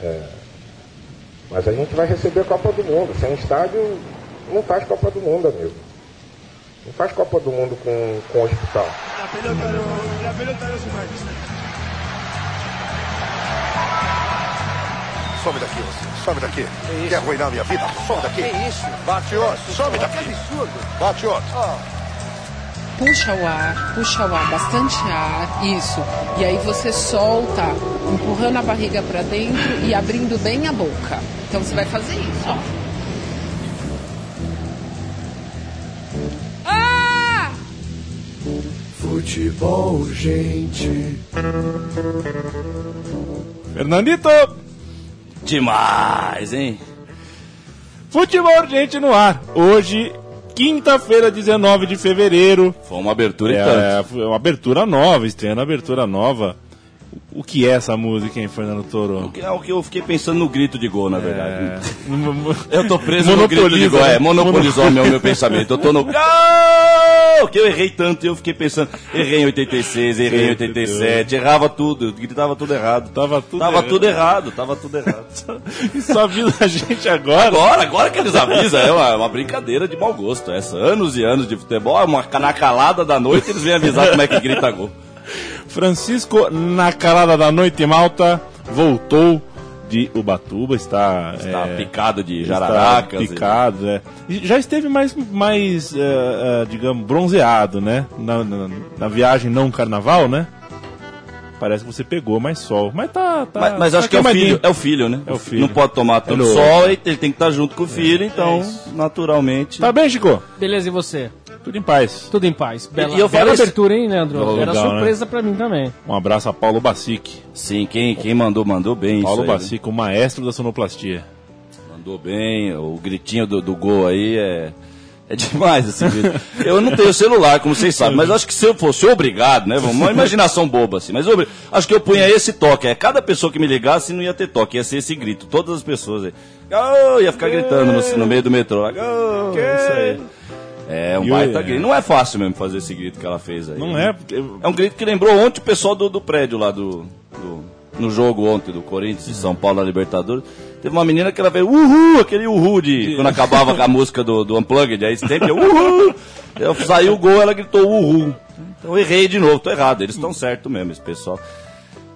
É, mas a gente vai receber a Copa do Mundo. Sem estádio, não faz Copa do Mundo, amigo. Não faz Copa do Mundo com, com hospital. La pelota la pelota. Some daqui, você. Some daqui. Quer arruinar minha vida? Some daqui. Que isso? Bate outro. Some daqui. Que absurdo. Bate outro. Puxa o ar, puxa o ar, bastante ar, isso. E aí você solta, empurrando a barriga para dentro e abrindo bem a boca. Então você vai fazer isso, ó. Ah! Futebol, gente. Fernandito! Demais, hein? Futebol urgente no ar. Hoje, quinta-feira, 19 de fevereiro. Foi uma abertura e É, tanto. foi uma abertura nova, estreando a abertura nova. O que é essa música, hein, Fernando Toro? O que, é o que eu fiquei pensando no grito de gol, na verdade. É, Eu tô preso no grito de gol. né? É, monopolizou o meu, meu pensamento. Eu tô no gol! Que eu errei tanto e eu fiquei pensando. Errei em 86, errei em 87, errava tudo, gritava tudo errado. Tava tudo Tava errado. tudo errado, tava tudo errado. Isso avisa a gente agora. Agora, agora que eles avisam, é uma, uma brincadeira de mau gosto. Essa, anos e anos de futebol, uma, na calada da noite eles vêm avisar como é que grita gol. Francisco, na calada da noite, Malta, voltou de Ubatuba, está... Tá é, picado de está jararacas. e- picado, é. E Já esteve mais, mais é, é, digamos, bronzeado, né? Na, na, na viagem não carnaval, né? Parece que você pegou mais sol. Mas tá. tá Mas, mas tá acho que é o filho, é o filho, né? É o filho. Não pode tomar tanto É louco. sol, ele tem que estar junto com o filho, então, isso. naturalmente. Tá bem, Chico? Beleza, e você? Tudo em paz. Tudo em paz. Bela, E eu bela falei isso- abertura, hein, Leandro? Legal, Era né? surpresa pra mim também. Um abraço a Paulo Bacic. Sim, quem, quem mandou, mandou bem. Paulo isso aí, né? Bacic, o maestro da sonoplastia. Mandou bem, o gritinho do, do gol aí é. É demais esse grito. Eu não tenho celular, como vocês sabem, mas acho que se eu fosse obrigado, né? Uma imaginação boba assim, mas obri- acho que eu punha esse toque. É, cada pessoa que me ligasse não ia ter toque, ia ser esse grito. Todas as pessoas aí. Gol! Ia ficar gritando no, no meio do metrô. Gol! Isso aí. É um E o- baita é. grito. Não é fácil mesmo fazer esse grito que ela fez aí. Não né? é, porque. É um grito que lembrou ontem o pessoal do, do prédio lá do, do- No jogo ontem do Corinthians e São Paulo na Libertadores. Teve uma menina que ela veio, uhul, aquele uhul de. Quando acabava com a música do, do Unplugged, aí tempo, eu, uhul! Eu, saiu o gol, ela gritou uhul. Então eu errei de novo, tô errado. Eles estão certo mesmo, esse pessoal.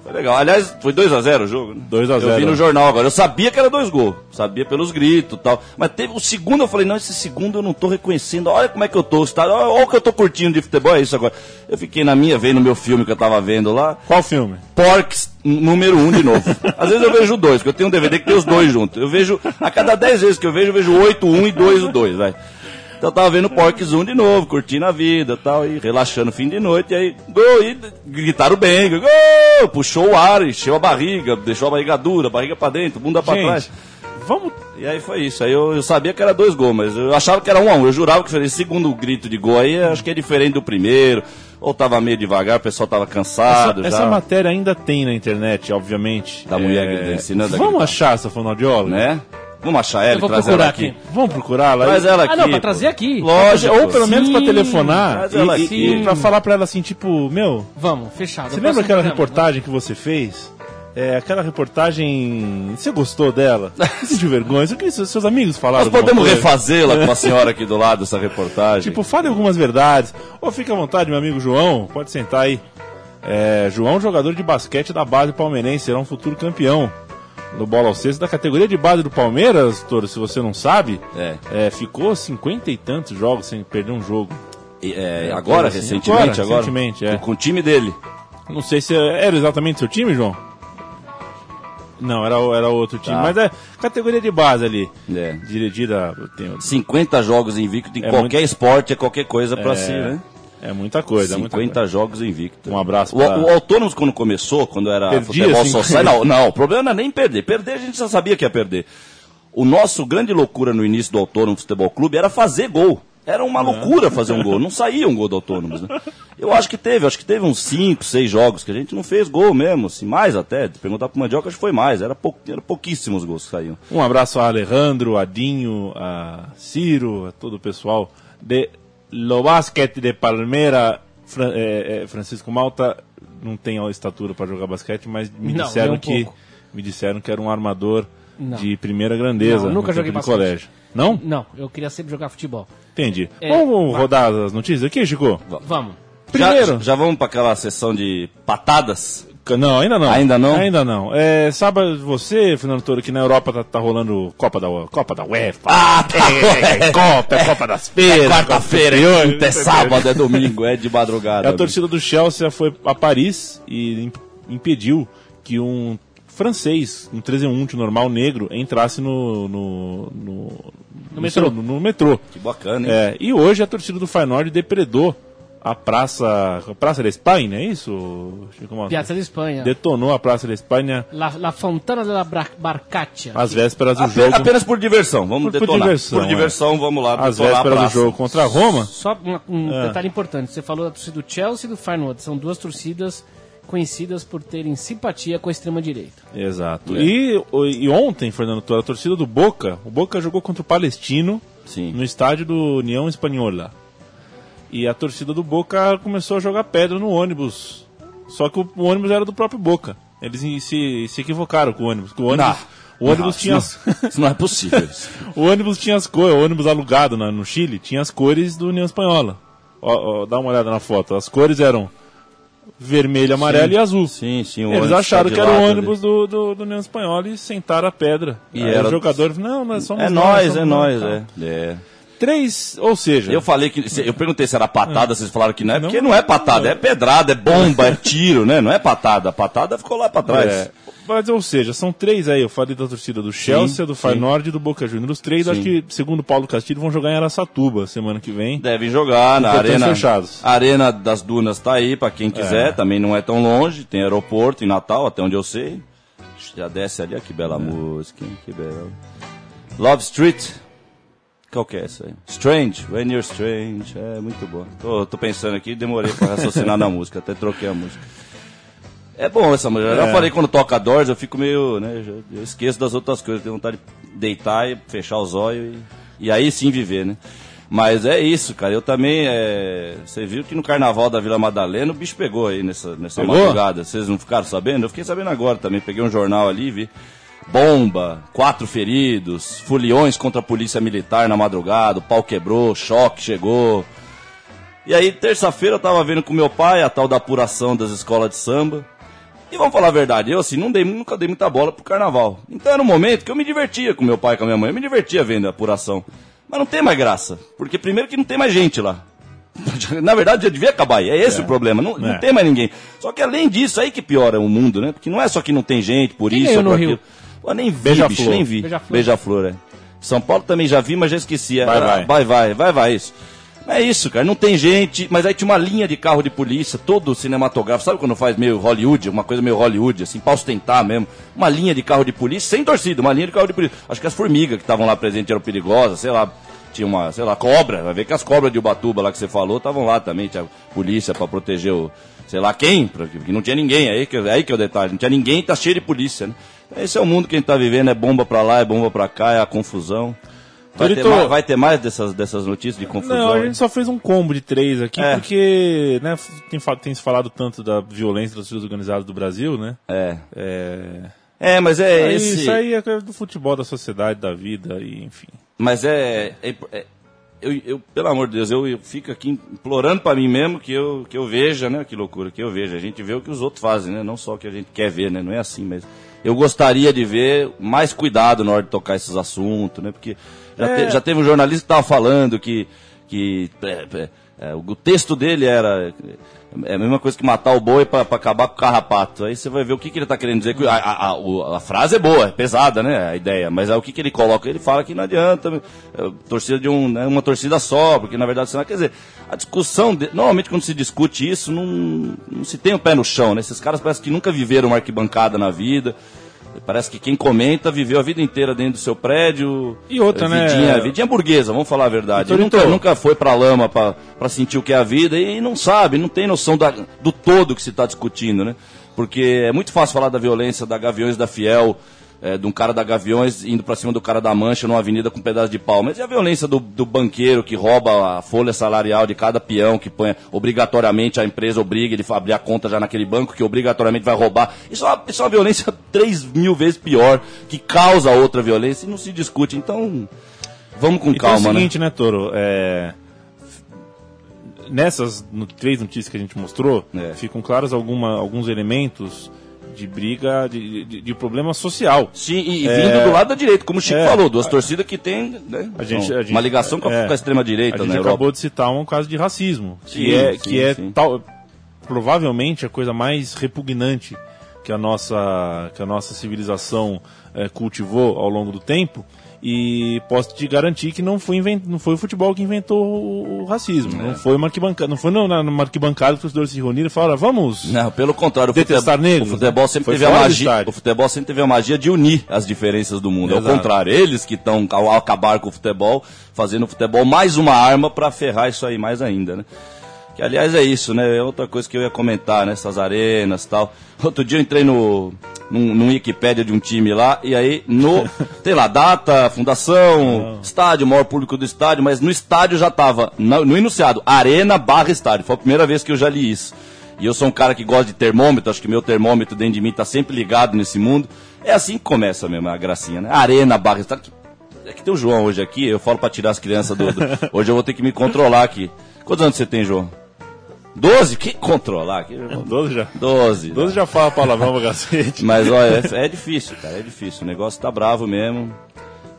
Foi legal. Aliás, foi 2x0 o jogo, né? 2 a 0. Eu vi no jornal agora. Eu sabia que era dois gols. Sabia pelos gritos e tal. Mas teve o segundo, eu falei, não, esse segundo eu não tô reconhecendo. Olha como é que eu tô. Tá, olha, olha o que eu tô curtindo de futebol, é isso agora. Eu fiquei na minha, vendo meu filme que eu tava vendo lá. Qual filme? Porks número um de novo. Às vezes eu vejo dois, porque eu tenho um DVD que tem os dois juntos. Eu vejo, a cada dez vezes que eu vejo, eu vejo oito, um e dois, o dois, vai. Então eu tava vendo Porks 1 de novo, curtindo a vida tal, e relaxando o fim de noite, e aí, gol, e gritaram bem, gol, puxou o ar, encheu a barriga, deixou a barriga dura, barriga pra dentro, bunda pra trás. Gente, vamos. E aí foi isso. Aí eu, eu sabia que era dois gols, mas eu achava que era um a um. Eu jurava que esse segundo grito de gol aí, acho que é diferente do primeiro. Ou tava meio devagar, o pessoal tava cansado Essa, essa matéria ainda tem na internet, obviamente. Da mulher que ensinando a Vamos achar essa fonoaudióloga? Né? Vamos achar ela e trazer procurar ela aqui. aqui. Vamos procurá-la? Traz ela aqui. Ah, não, pra pô. trazer aqui. Lógico. Ou pelo menos pra Sim. telefonar Traz ela e, aqui. e pra falar pra ela assim, tipo, meu, Vamos, fechado. você lembra aquela programa. reportagem que você fez? É, aquela reportagem. Você gostou dela? Você sentiu vergonha? Isso que seus seus amigos falaram? Nós podemos refazê-la com a senhora aqui do lado, essa reportagem. Tipo, fale algumas verdades. Ou fica à vontade, meu amigo João, pode sentar aí. É, João, jogador de basquete da base palmeirense, será um futuro campeão no bola ao cesto da categoria de base do Palmeiras, Toro, se você não sabe. É. É, ficou cinquenta e tantos jogos sem perder um jogo. E, é, agora, assim, recentemente, agora, agora? recentemente, é. Com, com o time dele. Não sei se era exatamente seu time, João. Não, era, era outro time. Tá. Mas é categoria de base ali. É. Dirigida. Tem, 50 jogos invicto em É qualquer muito- esporte, é qualquer coisa pra É, si, né? É muita coisa. é muita 50 coisa. jogos invicto. Um abraço O, pra- o Autônomos, quando começou, quando era Perdia, futebol assim, social. Não, não, o problema não é nem perder. Perder a gente já sabia que ia perder. O nosso grande loucura no início do Autônomo Futebol Clube era fazer gol. Era uma loucura fazer um gol. Não saía um gol do Autônomos. Né? Eu acho que teve, acho que teve uns 5, 6 jogos que a gente não fez gol mesmo, assim, mais até. Se perguntar pro Mandioca, acho que foi mais. Era, pou, era pouquíssimos gols que saíam. Um abraço a Alejandro, a Dinho, a Ciro, a todo o pessoal de Lo Basket de Palmeira. Fran- é, é, Francisco Malta não tem a estatura para jogar basquete, mas me Não, disseram um que pouco. Me disseram que era um armador Não. de primeira grandeza. Não, nunca no joguei de basquete. colégio. Não? Não, eu queria sempre jogar futebol. Entendi. É, Vamos vai. rodar as notícias aqui, Chico? Vamos. Primeiro. Já, já vamos para aquela sessão de patadas? Não, ainda não. Ainda não? Ainda não. É, sabe você, Fernando Toro, que na Europa tá, tá rolando Copa da, Copa da UEFA. Ah, tá. É, é Copa, é Copa das Feiras. Quarta-feira, é quinta, é Feiras. sábado, é domingo, é de madrugada. A torcida do Chelsea foi a Paris e im- impediu que um francês, um 13 normal negro, entrasse no, no, no, no metrô. No, no metrô. Que bacana, hein? É, e hoje a torcida do Feyenoord depredou a praça, a praça da Espanha, é isso? Piazza de Espanha. Detonou a praça da Espanha La, La Fontana della Barcaccia. às vésperas do Ape- jogo. Apenas por diversão, vamos Por- por detonar. diversão, por é. diversão, vamos lá Às detonar a vésperas do jogo contra a Roma. Só um, um É. detalhe importante. Você falou da torcida do Chelsea e do Feyenoord. São duas torcidas conhecidas por terem simpatia com a extrema-direita. Exato. É. E, o- e ontem, Fernando a torcida do Boca, o Boca jogou contra o Palestino Sim. no estádio do União Espanhola. E a torcida do Boca começou a jogar pedra no ônibus. Só que o, o ônibus era do próprio Boca. Eles se, se equivocaram com o ônibus. O ônibus, o ônibus Não, tinha isso não, isso não é possível. o ônibus tinha as cores, o ônibus alugado na- no Chile tinha as cores do União Espanhola. Ó, ó, dá uma olhada na foto. As cores eram vermelho, amarelo e azul. Sim, sim. Eles acharam tá de que era o ônibus do, do, do União Espanhola e sentaram a pedra. E Aí era- o jogador, não, nós ali. somos É nós, nós, é nós, é. é. Três, ou seja, Eu falei que. Eu perguntei se era patada, vocês falaram que não é, porque não é patada, é pedrada, é bomba, é tiro, né? Não é patada. A patada ficou lá pra trás. É, mas, ou seja, são três aí. Eu falei da torcida do Chelsea, do sim. Feyenoord e do Boca Juniors. Os três, acho que, segundo Paulo Castilho, vão jogar em Aracatuba semana que vem. Devem jogar na arena. fechados. A Arena das Dunas tá aí pra quem quiser, também não é tão longe, tem aeroporto em Natal, até onde eu sei. Já desce ali, ó, que É. bela música, hein? que bela. Love Street. Qual que é essa aí? Strange, When You're Strange. É muito bom. Tô, tô pensando aqui, demorei pra raciocinar na música, até troquei a música. É bom essa música. Eu já É. falei quando toca Doors, eu fico meio, né, eu esqueço das outras coisas, tenho vontade de deitar e fechar os olhos e, e aí sim viver, né? Mas é isso, cara. Eu também, é... você viu que no Carnaval da Vila Madalena o bicho pegou aí nessa, nessa Pegou? madrugada. Vocês não ficaram sabendo? Eu fiquei sabendo agora também. Peguei um jornal ali, vi. Bomba, quatro feridos, foliões contra a polícia militar na madrugada, o pau quebrou, choque chegou. E aí, terça-feira, eu tava vendo com meu pai a tal da apuração das escolas de samba. E vamos falar a verdade, eu assim, não dei, nunca dei muita bola pro carnaval. Então era um momento que eu me divertia com meu pai e com a minha mãe, eu me divertia vendo a apuração. Mas não tem mais graça, porque primeiro que não tem mais gente lá. Na verdade, já devia acabar é esse o problema, não, não É. tem mais ninguém. Só que além disso, aí que piora o mundo, né? Porque não é só que não tem gente, por Quem isso ou por aquilo. Rio? Pô, nem vi, Beija-flor. bicho, nem vi. Beija-flor. Beija-flor, é. São Paulo também já vi, mas já esqueci. Vai, Era- vai. vai, vai, vai, vai, isso. É isso, cara, não tem gente, mas aí tinha uma linha de carro de polícia, todo cinematográfico, sabe quando faz meio Hollywood, uma coisa meio Hollywood, assim, pra ostentar mesmo, uma linha de carro de polícia, sem torcida, uma linha de carro de polícia. Acho que as formigas que estavam lá presentes eram perigosas, sei lá, tinha uma, sei lá, cobra, vai ver que as cobras de Ubatuba lá que você falou estavam lá também, tinha polícia pra proteger o, sei lá quem, porque não tinha ninguém, aí que, aí que é o detalhe, não tinha ninguém, tá cheio de polícia, né? Esse é o mundo que a gente tá vivendo, é bomba pra lá, é bomba pra cá, é a confusão. Vai, ter, Torito- mais, vai ter mais dessas, dessas notícias de confusão? Não, a hein? gente só fez um combo de três aqui, É. porque né, tem, tem se falado tanto da violência das torcidas organizadas do Brasil, né? É. É, É, mas é Aí, esse. Isso aí é coisa do futebol, da sociedade, da vida, e enfim. Mas é. é- é- eu, eu, pelo amor de Deus, eu, eu fico aqui implorando pra mim mesmo que eu, que eu veja, né? Que loucura, que eu veja. A gente vê o que os outros fazem, né? Não só o que a gente quer ver, né? Não é assim, mas. Eu gostaria de ver mais cuidado na hora de tocar esses assuntos, né? Porque já, É. te- já teve um jornalista que estava falando que, que é, é, é, o texto dele era é a mesma coisa que matar o boi para acabar com o carrapato. Aí você vai ver o que, que ele está querendo dizer. A, a- a- a frase é boa, é pesada, né? A ideia. Mas aí o que, que ele coloca? Ele fala que não adianta é, torcida de um, né, uma torcida só, porque na verdade você não quer dizer. A discussão, de- normalmente quando se discute isso, não, não se tem o pé no chão, né? Esses caras parecem que nunca viveram uma arquibancada na vida. Parece que quem comenta viveu a vida inteira dentro do seu prédio. E outra, né? vidinha, Vidinha burguesa, vamos falar a verdade. Vitor Nunca, Vitor. nunca foi pra lama pra, pra sentir o que é a vida e não sabe, não tem noção da- do todo que se está discutindo, né? Porque é muito fácil falar da violência da Gaviões da Fiel é, de um cara da Gaviões indo pra cima do cara da Mancha numa avenida com um pedaço de pau. Mas e a violência do, do banqueiro que rouba a folha salarial de cada peão, que põe obrigatoriamente a empresa obriga ele a abrir a conta já naquele banco, que obrigatoriamente vai roubar. Isso é uma, isso é uma violência três mil vezes pior, que causa outra violência e não se discute. Então, vamos com E tem calma, o seguinte, né, Toro? É, Nessas no- três notícias que a gente mostrou, É. ficam claros alguma, alguns elementos de briga, de, de, de problema social. Sim, e, e É. vindo do lado da direita, como o Chico É. falou, duas torcidas que tem né, A gente, a gente- uma ligação com a, é, com a extrema-direita A na gente Europa. acabou de citar um caso de racismo, Sim, que é, sim, que é sim. tal, provavelmente a coisa mais repugnante que a nossa, que a nossa civilização eh, cultivou ao longo do tempo. E posso te garantir que não foi, invent... não foi o futebol que inventou o, racismo. É. Não foi uma arquibancada. Não foi numa arquibancada que os torcedores se reuniram e falaram, vamos. Não, pelo contrário, o Detestar futebol, negros, o futebol sempre Foi teve a magia. O futebol sempre teve a magia de unir as diferenças do mundo. É o Exato. contrário, eles que estão ao acabar com o futebol, fazendo o futebol mais uma arma para ferrar isso aí mais ainda, né? Que aliás é isso, né? É outra coisa que eu ia comentar, né? Essas arenas tal. Outro dia eu entrei no num, num Wikipédia de um time lá, e aí no, tem lá, data, fundação, estádio, maior público do estádio, mas no estádio já tava, no, no enunciado, arena barra estádio. Foi a primeira vez que eu já li isso. E eu sou um cara que gosta de termômetro, acho que meu termômetro dentro de mim tá sempre ligado nesse mundo. É assim que começa mesmo a gracinha, né? Arena barra estádio. É que tem o João hoje aqui, eu falo pra tirar as crianças do, do- Hoje eu vou ter que me controlar aqui. Quantos anos você tem, João? Doze? Que controlar aqui? 12 já. Doze. 12 já fala palavrão pra cacete. Mas olha, é, é difícil, cara, é difícil. O negócio tá bravo mesmo.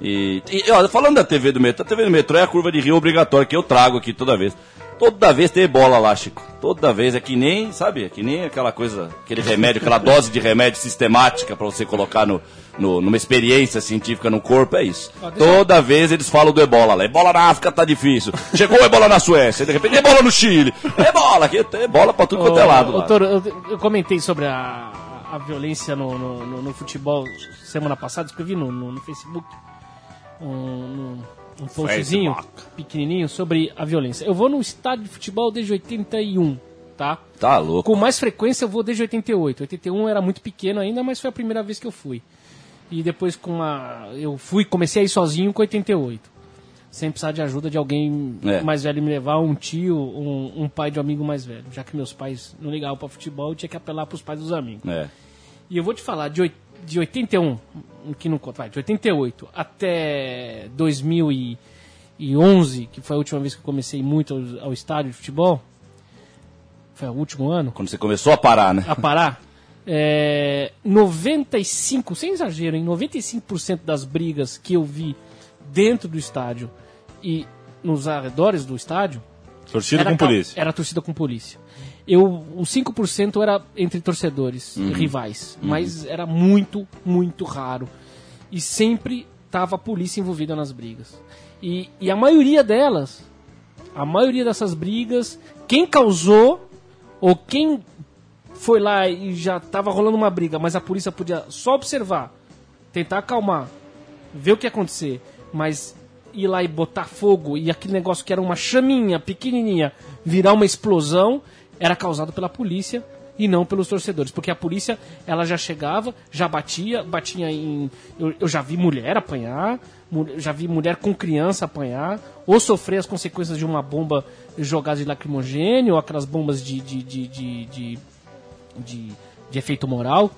E, e olha, falando da TV do metrô, a TV do metrô é a curva de rio obrigatória que eu trago aqui toda vez. Toda vez tem bola lá, Chico. Toda vez é que nem, sabe, é que nem aquela coisa, aquele remédio, aquela dose de remédio sistemática pra você colocar no, no- numa experiência científica no corpo, é isso. Ó, deixa eu- Toda vez eles falam do ebola lá. Ebola na África tá difícil. Chegou ebola na Suécia, de repente ebola no Chile. Ebola, aqui ebola pra tudo quanto é lado Ô, lá. Toro, eu, eu comentei sobre a, a violência no, no, no- no futebol semana passada, escrevi no, no, no Facebook um, um, um postzinho pequenininho sobre a violência. Eu vou no estádio de futebol desde 81, tá? Tá louco. Com mais frequência eu vou desde 88. 81 eu era muito pequeno ainda, mas foi a primeira vez que eu fui. E depois com uma. Eu fui, comecei a ir sozinho com 88. Sem precisar de ajuda de alguém É. mais velho me levar, um tio, um, um pai de um amigo mais velho. Já que meus pais não ligavam pra futebol, eu tinha que apelar pros pais dos amigos. É. E eu vou te falar, de, de 81, que não conta, vai, de 88 até 2011, que foi a última vez que eu comecei muito ao, ao estádio de futebol, foi o último ano, Quando você começou a parar, né? a parar, é, 95, sem exagero, em 95% das brigas que eu vi dentro do estádio e nos arredores do estádio, Torcida com polícia. Era torcida com polícia. Eu, os 5% era entre torcedores Uhum. rivais, mas era muito, muito raro. E sempre tava a polícia envolvida nas brigas. E, e a maioria delas, a maioria dessas brigas, quem causou ou quem foi lá e já tava rolando uma briga, mas a polícia podia só observar, tentar acalmar, ver o que ia acontecer, mas ir lá e botar fogo e aquele negócio que era uma chaminha pequenininha virar uma explosão, era causado pela polícia e não pelos torcedores, porque a polícia ela já chegava, já batia, batia em eu, eu já vi mulher apanhar, mu- já vi mulher com criança apanhar, ou sofrer as consequências de uma bomba jogada de lacrimogênio, ou aquelas bombas de, de, de, de, de de, de efeito moral,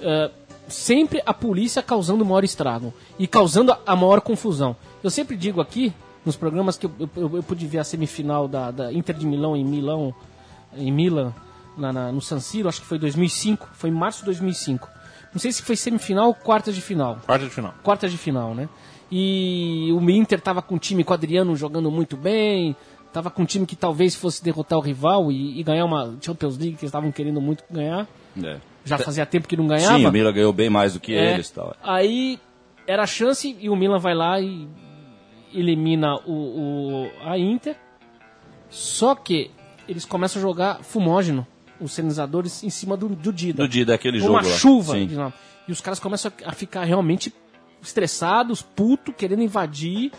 eh, sempre a polícia causando o maior estrago e causando a- maior confusão. Eu sempre digo aqui, nos programas, que eu, eu, eu pude ver a semifinal da, da Inter de Milão em Milão, em Milan, na, na- no San Siro, acho que foi 2005, foi em março de 2005. Não sei se foi semifinal ou quartas de final Quarta de final. quartas de final, né? E o Inter tava com um time com o Adriano jogando muito bem, tava com um time que talvez fosse derrotar o rival e, e ganhar uma Champions League que eles estavam querendo muito ganhar. É. Já fazia tempo que não ganhava. Sim, o Milan ganhou bem mais do que É, eles. Tal. Aí era a chance e o Milan vai lá e elimina o, o- a Inter. Só que eles começam a jogar fumógeno, os sinalizadores, em cima do, do Dida. Do dia daquele jogo Uma chuva. E os caras começam a ficar realmente estressados, puto, querendo invadir,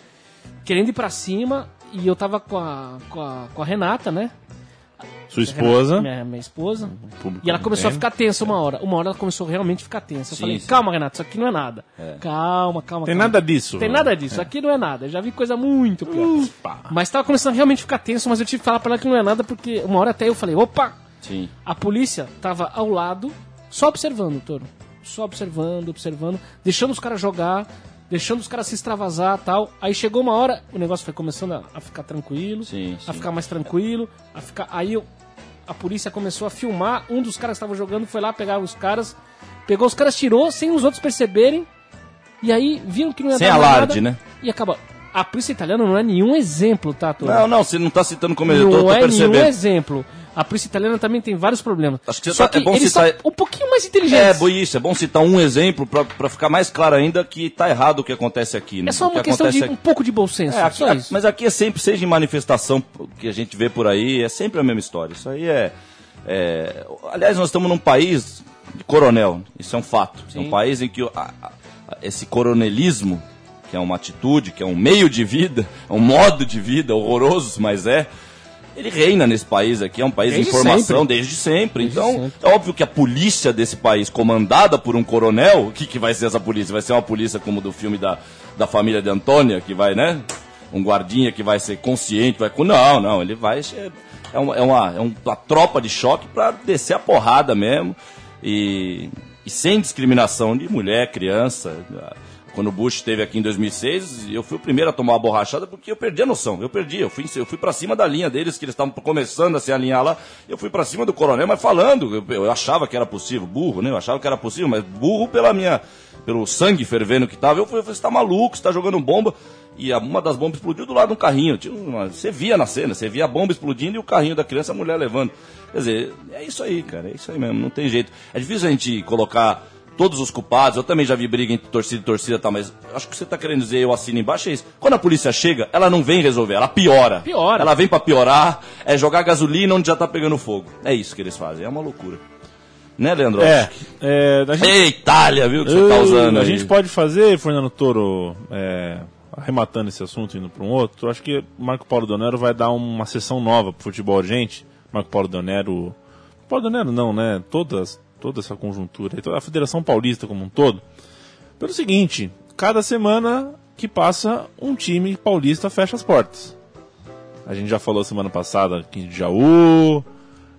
querendo ir pra cima. E eu tava com a, com a, com a Renata, né? Sua esposa. Minha, minha esposa. público E ela começou a ficar tensa uma hora. Uma hora ela começou realmente a ficar tensa. Eu Sim, falei, sim. calma, Renato, isso aqui não é nada. Calma, calma. Tem calma. nada disso. Tem nada disso. Aqui não é nada. Eu já vi coisa muito pior. Mas tava começando a realmente ficar tenso, mas eu tive que falar pra ela que não é nada, porque uma hora até eu falei, opa! Sim. A polícia tava ao lado, só observando, Toro. Só observando, observando, deixando os caras jogar, deixando os caras se extravasar tal. Aí chegou uma hora, o negócio foi começando a, a ficar tranquilo, Sim, a sim. ficar mais tranquilo, a ficar. Aí eu- a polícia começou a filmar, um dos caras que estavam jogando foi lá pegar os caras, pegou os caras, tirou, sem os outros perceberem, e aí viram que não ia Sem dar alarde, nada, né? E acabou. A polícia italiana não é nenhum exemplo, tá, Toro? Não, não, você não tá citando como eu tô, Não tô é nenhum percebendo. exemplo. A polícia italiana também tem vários problemas. Acho que você Só tá- que é bom eles citar- um pouquinho mais É, inteligentes. bo- isso, é bom citar um exemplo pra ficar mais claro ainda que tá errado o que acontece aqui. Né? É só O que uma questão de acontece um pouco de bom senso. É, aqui-. Mas aqui é sempre, seja em manifestação que a gente vê por aí, é sempre a mesma história. Isso aí é. é- aliás, nós estamos num país de coronel, isso é um fato. É um Sim. país em que a- a- esse coronelismo, que é uma atitude, que é um meio de vida, é um modo de vida horroroso, mas é. Ele reina nesse país aqui, é um país Desde de informação sempre. desde sempre. Desde então, sempre. é óbvio que a polícia desse país, comandada por um coronel, o que, que vai ser essa polícia? Vai ser uma polícia como do filme da, da família de Antônia, que vai, né? Um guardinha que vai ser consciente, vai. Não, não, ele vai. ser- É uma, é uma, é uma tropa de choque pra descer a porrada mesmo. E, e sem discriminação de mulher, criança. Quando o Bush esteve aqui em 2006, eu fui o primeiro a tomar uma borrachada porque eu perdi a noção. Eu perdi, eu fui, eu fui para cima da linha deles, que eles estavam começando a se alinhar lá. Eu fui para cima do coronel, mas falando, eu, eu achava que era possível, burro, né? Eu achava que era possível, mas burro pela minha, pelo sangue fervendo que tava. Eu falei, você tá maluco, você tá jogando bomba. E a- uma das bombas explodiu do lado de um carrinho. Uma- você via na cena, você via a bomba explodindo e o carrinho da criança, a mulher levando. Quer dizer, é isso aí, cara, é isso aí mesmo, não tem jeito. É difícil a gente colocar todos os culpados. Eu também já vi briga entre torcida e torcida, tá, mas acho que você tá querendo dizer, eu assino embaixo, é isso. Quando a polícia chega, ela não vem resolver, ela piora. Piora. Ela vem pra piorar, é jogar gasolina onde já tá pegando fogo. É isso que eles fazem, é uma loucura. Né, Leandro? É, é, gente, Ei, Itália, viu, que você tá usando a aí. gente pode fazer, Fernando Toro, é, arrematando esse assunto, indo para um outro, acho que Marco Paulo Donero vai dar uma sessão nova pro futebol urgente. Marco Paulo Donero. Paulo Donero não, né? Todas, toda essa conjuntura, toda a Federação Paulista como um todo. Pelo seguinte, cada semana que passa, um time paulista fecha as portas. A gente já falou semana passada aqui de Jaú,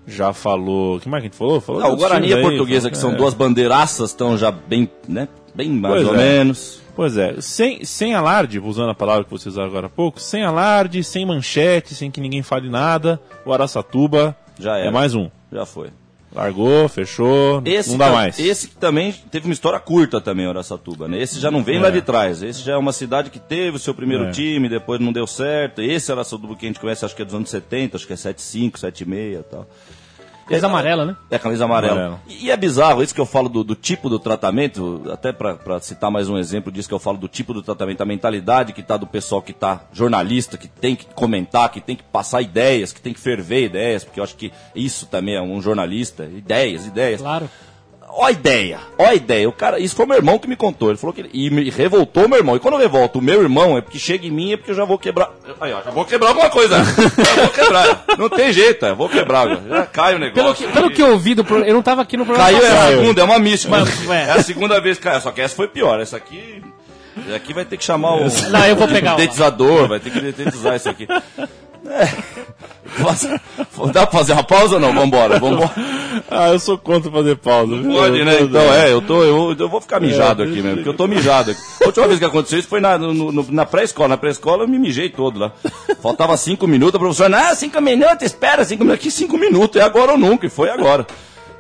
já falou. O que mais que a gente falou? falou Não, o Guarani e a aí, Portuguesa, que falou- são é. duas bandeiraças, estão já bem, né? Bem mais Pois ou é. menos. Pois é, sem, sem alarde, usando a palavra que vocês usaram agora há pouco, sem alarde, sem manchete, sem que ninguém fale nada, o Araçatuba Já é era. mais um. Já foi. Largou, fechou, Esse não dá mais. Esse que também teve uma história curta também, Araçatuba, né? Esse já não vem É. lá de trás. Esse já é uma cidade que teve o seu primeiro É. time, depois não deu certo. Esse Araçatuba que a gente conhece, acho que é dos anos 70, acho que é 75, 76 e tal. Camisa amarela, né? É, camisa amarela. Amarela. E, e é bizarro, isso que eu falo do, do tipo do tratamento, até pra pra citar mais um exemplo disso que eu falo do tipo do tratamento, a mentalidade que tá do pessoal que tá jornalista, que tem que comentar, que tem que passar ideias, que tem que ferver ideias, porque eu acho que isso também é um jornalista, ideias, ideias. Claro. Ó a ideia, ó a ideia. O cara, isso foi meu irmão que me contou. Ele falou que ele, e me revoltou meu irmão. E quando eu revolto o meu irmão, é porque chega em mim, é porque eu já vou quebrar. Aí, ó, já vou quebrar alguma coisa. já vou quebrar. Não tem jeito, é, vou quebrar. Já, já cai o negócio. Pelo que, pelo que eu ouvi do programa, eu não tava aqui no programa. Caiu é a segunda, é uma mística. É a segunda vez que caiu. Só que essa foi pior. Essa aqui. Essa aqui vai ter que chamar o. Não, eu vou pegar uma. Detetizador, vai ter que detetizar isso aqui. É. Dá pra fazer uma pausa ou não? Vambora, vambora. Ah, eu sou contra fazer pausa. viu? Pode, né? Então, é, eu tô, eu, eu vou ficar mijado É, aqui mesmo, porque eu tô mijado aqui. A última vez que aconteceu isso foi na, no- na pré-escola. Na pré-escola eu me mijei todo lá. Faltava cinco minutos, a professora, ah, cinco minutos, espera, cinco minutos. Aqui cinco minutos, é agora ou nunca, e foi agora.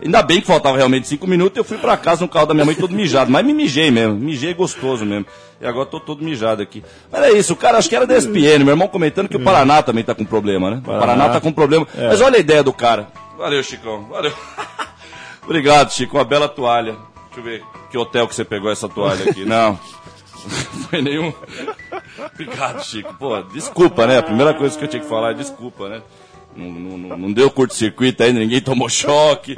Ainda bem que faltava realmente cinco minutos, eu fui pra casa no carro da minha mãe todo mijado, mas me mijei mesmo, mijei gostoso mesmo. E agora tô todo mijado aqui. Mas é isso, o cara acho que era da ESPN, meu irmão comentando que o Paraná também tá com problema, né? O Paraná tá com problema. Mas olha a ideia do cara. Valeu, Chicão, valeu. Obrigado, Chico, uma bela toalha. Deixa eu ver que hotel que você pegou essa toalha aqui. Não. Não foi nenhum. Obrigado, Chico. Pô, desculpa, né? A primeira coisa que eu tinha que falar é desculpa, né? Não, não- não deu curto-circuito ainda, ninguém tomou choque.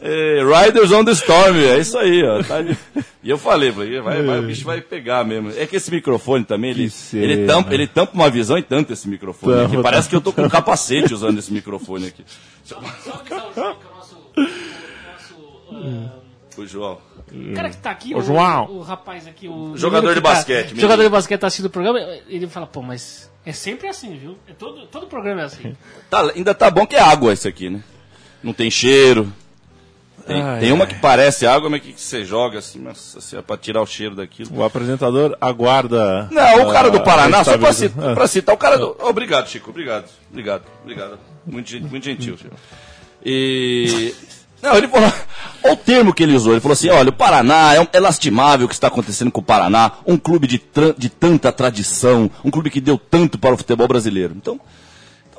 É, Riders on the Storm, é isso aí, ó. tá de- E eu falei, falei, vai, vai, o bicho vai pegar mesmo. É que esse microfone também, ele, cena. ele, tampa, ele tampa uma visão e tanto esse microfone aqui. Parece que eu tô com um capacete usando esse microfone aqui. Só avisar o João que o nosso. nosso, ah, O João. O cara que tá aqui, Ô, o, João. o rapaz aqui, o. Jogador de tá- basquete, menino. Jogador de basquete tá assistindo o programa, ele fala, pô, mas é sempre assim, viu? É todo, todo programa é assim. Tá, ainda tá bom que é água esse aqui, né? Não tem cheiro. Tem, Ai, tem uma ai. que parece água, mas que você joga assim, nossa senhora, pra tirar o cheiro daquilo. O apresentador aguarda. Não, o cara do ah, Paraná, só pra, citar, pra citar, o cara do. Obrigado, Chico, obrigado. Obrigado, obrigado. Muito, muito gentil, Chico. E. Não, ele falou. Olha o termo que ele usou. Ele falou assim: olha, o Paraná é, um- é lastimável o que está acontecendo com o Paraná. Um clube de, de tanta tradição, um clube que deu tanto para o futebol brasileiro. Então.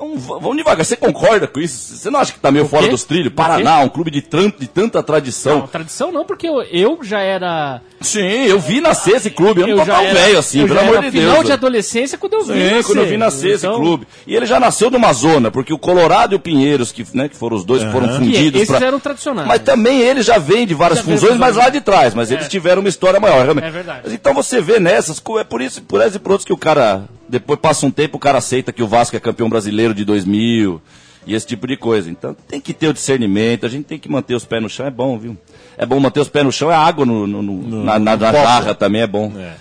Então, vamos devagar. Você concorda com isso? Você não acha que tá meio fora dos trilhos? Paraná, um clube de, tran- de tanta tradição. Não, tradição não, porque eu, eu já era. Sim, eu vi nascer esse clube. Eu não tô já tão era- velho assim, eu pelo amor de final Deus. de adolescência quando eu vi Sim, nascer. quando eu vi nascer esse Então, clube. E ele já nasceu numa zona, porque o Colorado e o Pinheiros, que, né, que foram os dois que foram Que fundidos esses pra... eram tradicionais. Mas também ele já vem de várias dos mas lá de trás. Mas eles tiveram uma história maior, realmente. É verdade. Então você vê nessas, é por isso, por essas e por outros que o cara, depois passa um tempo, o cara aceita que o Vasco é campeão brasileiro de 2000 e esse tipo de coisa. Então tem que ter o discernimento, a gente tem que manter os pés no chão, é bom, viu? É bom manter os pés no chão, é água no, no- no- na, na, na copo. jarra também, é bom. É.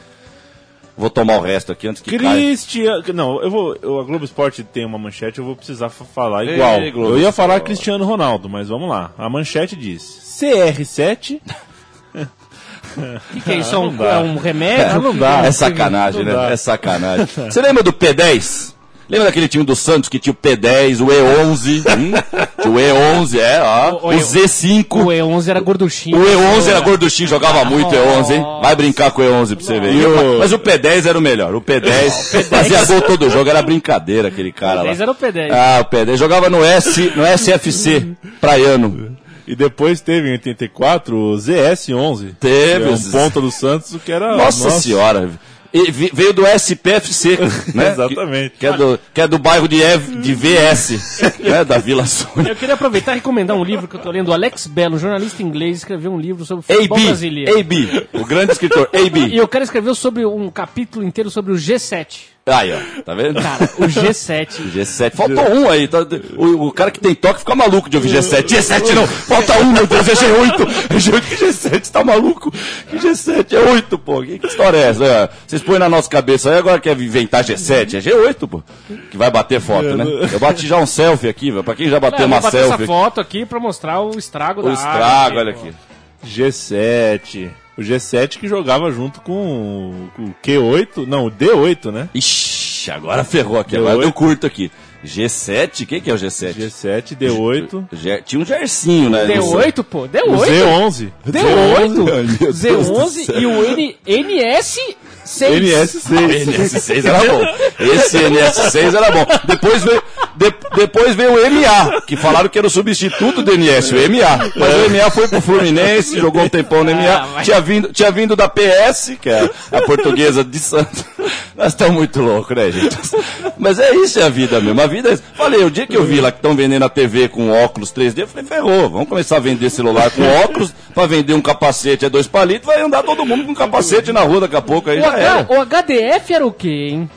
Vou tomar o resto aqui antes que caia. Cristiano. Não, eu vou. a Globo Esporte tem uma manchete, eu vou precisar fa- falar Ei, igual. Globo eu ia falar. Cristiano Ronaldo, mas vamos lá. A manchete diz: CR7. O que, que é isso? É um, é um remédio? Não dá. É sacanagem, Não né? dá. É sacanagem. Você lembra do P10? Lembra daquele time do Santos que tinha o P10, o E11? hum? Tinha o E11, é, ó. O- O, o E- Z5. O E11 era gorduchinho. O E11 era gorduchinho, jogava muito E11, hein? Vai brincar com o E11 pra você ver. O- Mas o P10 era o melhor. O P10 fazia gol todo jogo, era brincadeira aquele cara lá. P10 era o P10. Ah, o P10 jogava no, S, no SFC, praiano. E depois teve em 84 o ZS11. Teve que é os- um ponta do Santos, que era. Nossa, senhora. E veio do SPFC, né? Exatamente. Que, que é do, que é do bairro de, Ev, de VS, né? Da Vila Sônia. Eu queria aproveitar e recomendar um livro que eu tô lendo. O Alex Belo, um jornalista inglês, escreveu um livro sobre o futebol AB, brasileiro. AB, o grande escritor, E AB. eu quero escrever sobre um capítulo inteiro sobre o G7. Aí, ó, tá vendo? Cara, o G7. G7, faltou um aí. tá- o, o cara que tem toque fica maluco de ouvir G7. G7 não, falta um, meu Deus, é G8. É G8, que G7, tá maluco? Que G7 é 8, pô. Que, que história é essa? É, Vocês põem na nossa cabeça aí, agora quer inventar G7. É G8, pô. Que vai bater foto, né? Eu bati já um selfie aqui, velho. Pra quem já bateu É, eu uma vou bater selfie. essa foto aqui pra mostrar o estrago da O estrago, olha pô. aqui. G7. O G7 que jogava junto com, o- com o Q8. Não, o D8, né? Ixi, agora ferrou aqui, Deu agora deu curto aqui. G7, quem que é o G7? G7, D8. Ge- Tinha um Gersinho, né? D8, pô. O D8. Z11. D8. Z11 e o N, NS6. NS6. NS6 era bom. Esse NS6 era bom. Depois veio, de- depois veio o MA, que falaram que era o substituto do NS, o MA. Mas o MA foi pro Fluminense, jogou um tempão no MA. Ah, mas- Tinha vindo, tinha vindo da PS, que é a portuguesa de Santos. Nós estamos muito loucos, né, gente? Mas é isso, é a vida mesmo. A vida é isso. Falei, o dia que eu vi lá que estão vendendo a TV com óculos 3D, eu falei, ferrou, vamos começar a vender celular com óculos, pra vender um capacete é dois palitos, vai andar todo mundo com capacete na rua daqui a pouco aí O, já H- era. o HDF era o quê, hein?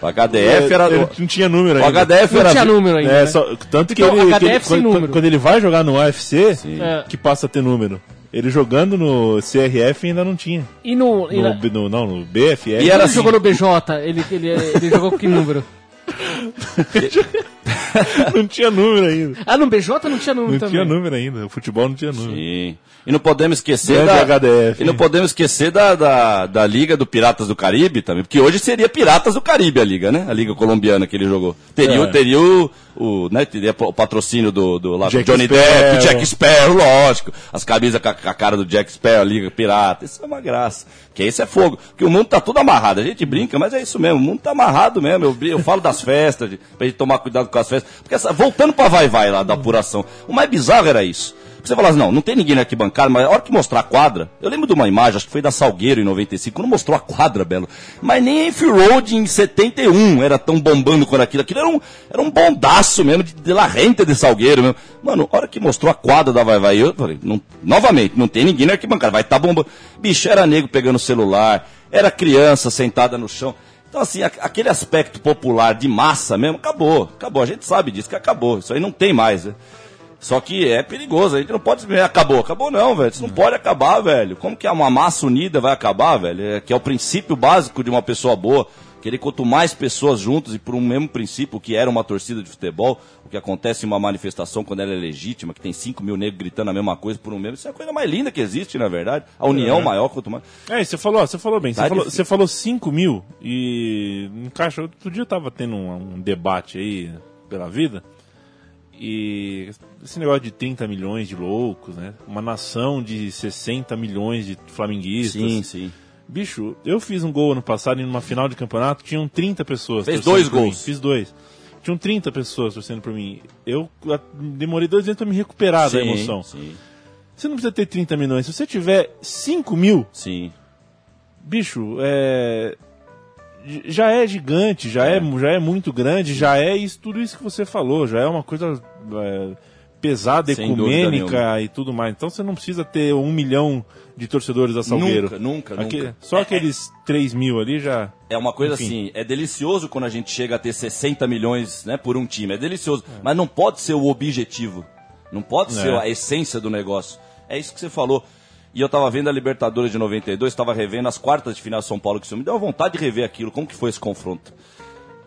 O HDF era. Ele não tinha número O ainda. HDF Não era. tinha número ainda. É, né? só, tanto que Então, ele, HDF que ele- sem quando, número. quando ele vai jogar no UFC, É. que passa a ter número. Ele jogando no CRF ainda não tinha. E no. E No, na- no- não, no BFF. E era ele assim- jogou no BJ, ele, ele, ele jogou com que número? não tinha número ainda. Ah, no BJ não tinha número Não também. tinha número ainda. O futebol não tinha número. Sim. E não podemos esquecer Grande da. HDF. E não podemos esquecer da, da, da Liga do Piratas do Caribe também, porque hoje seria Piratas do Caribe a Liga, né? A Liga colombiana que ele jogou. Teria, É. teria o, o, né? Teria o patrocínio do, do lá, Jack Johnny Sparrow. Depp, Jack Sparrow, lógico. As camisas com a, com a cara do Jack Sparrow, a Liga Pirata. Isso é uma graça. Que isso é fogo. Porque o mundo tá tudo amarrado. A gente brinca, mas é isso mesmo. O mundo tá amarrado mesmo. Eu, eu falo das festas, de, pra gente tomar cuidado com as festas. Porque essa, voltando pra vai-vai lá da apuração. O mais bizarro era isso. Você fala assim, não, não tem ninguém na arquibancada, mas a hora que mostrar a quadra, eu lembro de uma imagem, acho que foi da Salgueiro em 95, quando mostrou a quadra, Belo. Mas nem a Road em 71 era tão bombando quando aquilo. Aquilo era um, era um bondaço mesmo, de, de la renta de Salgueiro mesmo. Mano, a hora que mostrou a quadra da Vai Vai, eu falei, não, novamente, não tem ninguém na arquibancada, vai estar tá bombando. Bicho, era nego pegando celular, era criança sentada no chão. Então, assim, aquele aspecto popular de massa mesmo, acabou. Acabou. A gente sabe disso, que acabou. Isso aí não tem mais. Né? Só que é perigoso. A gente não pode dizer, acabou. Acabou não, velho. Isso não pode acabar, velho. Como que uma massa unida vai acabar, velho? É, que é o princípio básico de uma pessoa boa. Querer quanto mais pessoas juntas e por um mesmo princípio que era uma torcida de futebol, o que acontece em uma manifestação quando ela é legítima, que tem 5 mil negros gritando a mesma coisa por um mesmo, isso é a coisa mais linda que existe, na verdade. A união maior quanto mais. É, você falou, você falou bem. Você, falou, você falou 5 mil e encaixa. Outro dia eu tava tendo um, um debate aí pela vida. E esse negócio de 30 milhões de loucos, né? Uma nação de 60 milhões de flamenguistas. Sim, sim. Bicho, eu fiz um gol ano passado em uma final de campeonato, tinham 30 pessoas. Fez dois por mim. gols. Fiz dois. Tinham 30 pessoas torcendo por mim. Eu demorei dois anos pra me recuperar da sim, emoção. Sim, Você não precisa ter 30 milhões. Se você tiver 5 mil, sim. bicho, é. Já é gigante, já é, já é muito grande, já é isso, tudo isso que você falou, já é uma coisa é, pesada, Sem ecumênica e tudo mais. Então você não precisa ter um milhão de torcedores da Salgueiro. Nunca, nunca, nunca. Só aqueles 3 mil ali já. É uma coisa Enfim. assim, é delicioso quando a gente chega a ter 60 milhões né, por um time. É delicioso. Mas não pode ser o objetivo. Não pode ser É. a essência do negócio. É isso que você falou. E eu tava vendo a Libertadores de 92, tava revendo as quartas de final de São Paulo que isso me deu vontade de rever aquilo, como que foi esse confronto.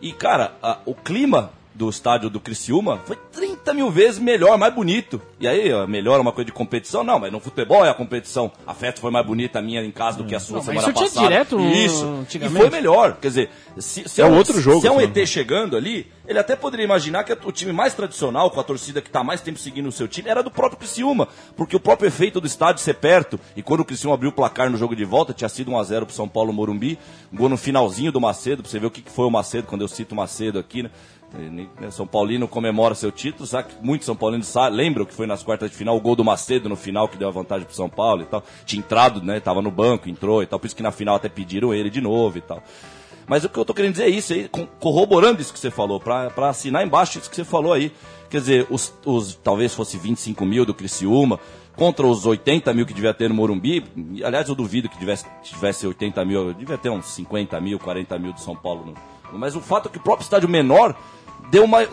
E, cara, a- o clima do estádio do Criciúma foi 30 mil vezes melhor, mais bonito. E aí, ó, melhor é uma coisa de competição? Não, mas no futebol é a competição. A festa foi mais bonita a minha em casa do que a sua Não, mas semana isso tinha passada. direto Isso. E foi melhor. Quer dizer, se, se É um, outro jogo, se é um falando. ET chegando ali, ele até poderia imaginar que o time mais tradicional, com a torcida que está mais tempo seguindo o seu time, era do próprio Criciúma. Porque o próprio efeito do estádio ser perto, e quando o Criciúma abriu o placar no jogo de volta, tinha sido 1x0 pro São Paulo Morumbi, um gol no finalzinho do Macedo, pra você ver o que que foi o Macedo, quando eu cito o Macedo aqui, né? Eh, São Paulino comemora seu título, sabe que muitos São Paulinos sa- lembram que foi nas quartas de final o gol do Macedo no final que deu a vantagem pro São Paulo e tal. Tinha entrado, né? Tava no banco, entrou e tal, por isso que na final até pediram ele de novo e tal. Mas o que eu tô querendo dizer é isso aí, corroborando isso que você falou, pra assinar embaixo isso que você falou aí. Quer dizer, os, os talvez fosse 25 mil do Criciúma, contra os 80 mil que devia ter no Morumbi. Aliás, eu duvido que tivesse, tivesse 80 mil, devia ter uns 50 mil, 40 mil do São Paulo. no- mas o fato é que o próprio estádio menor deu uma.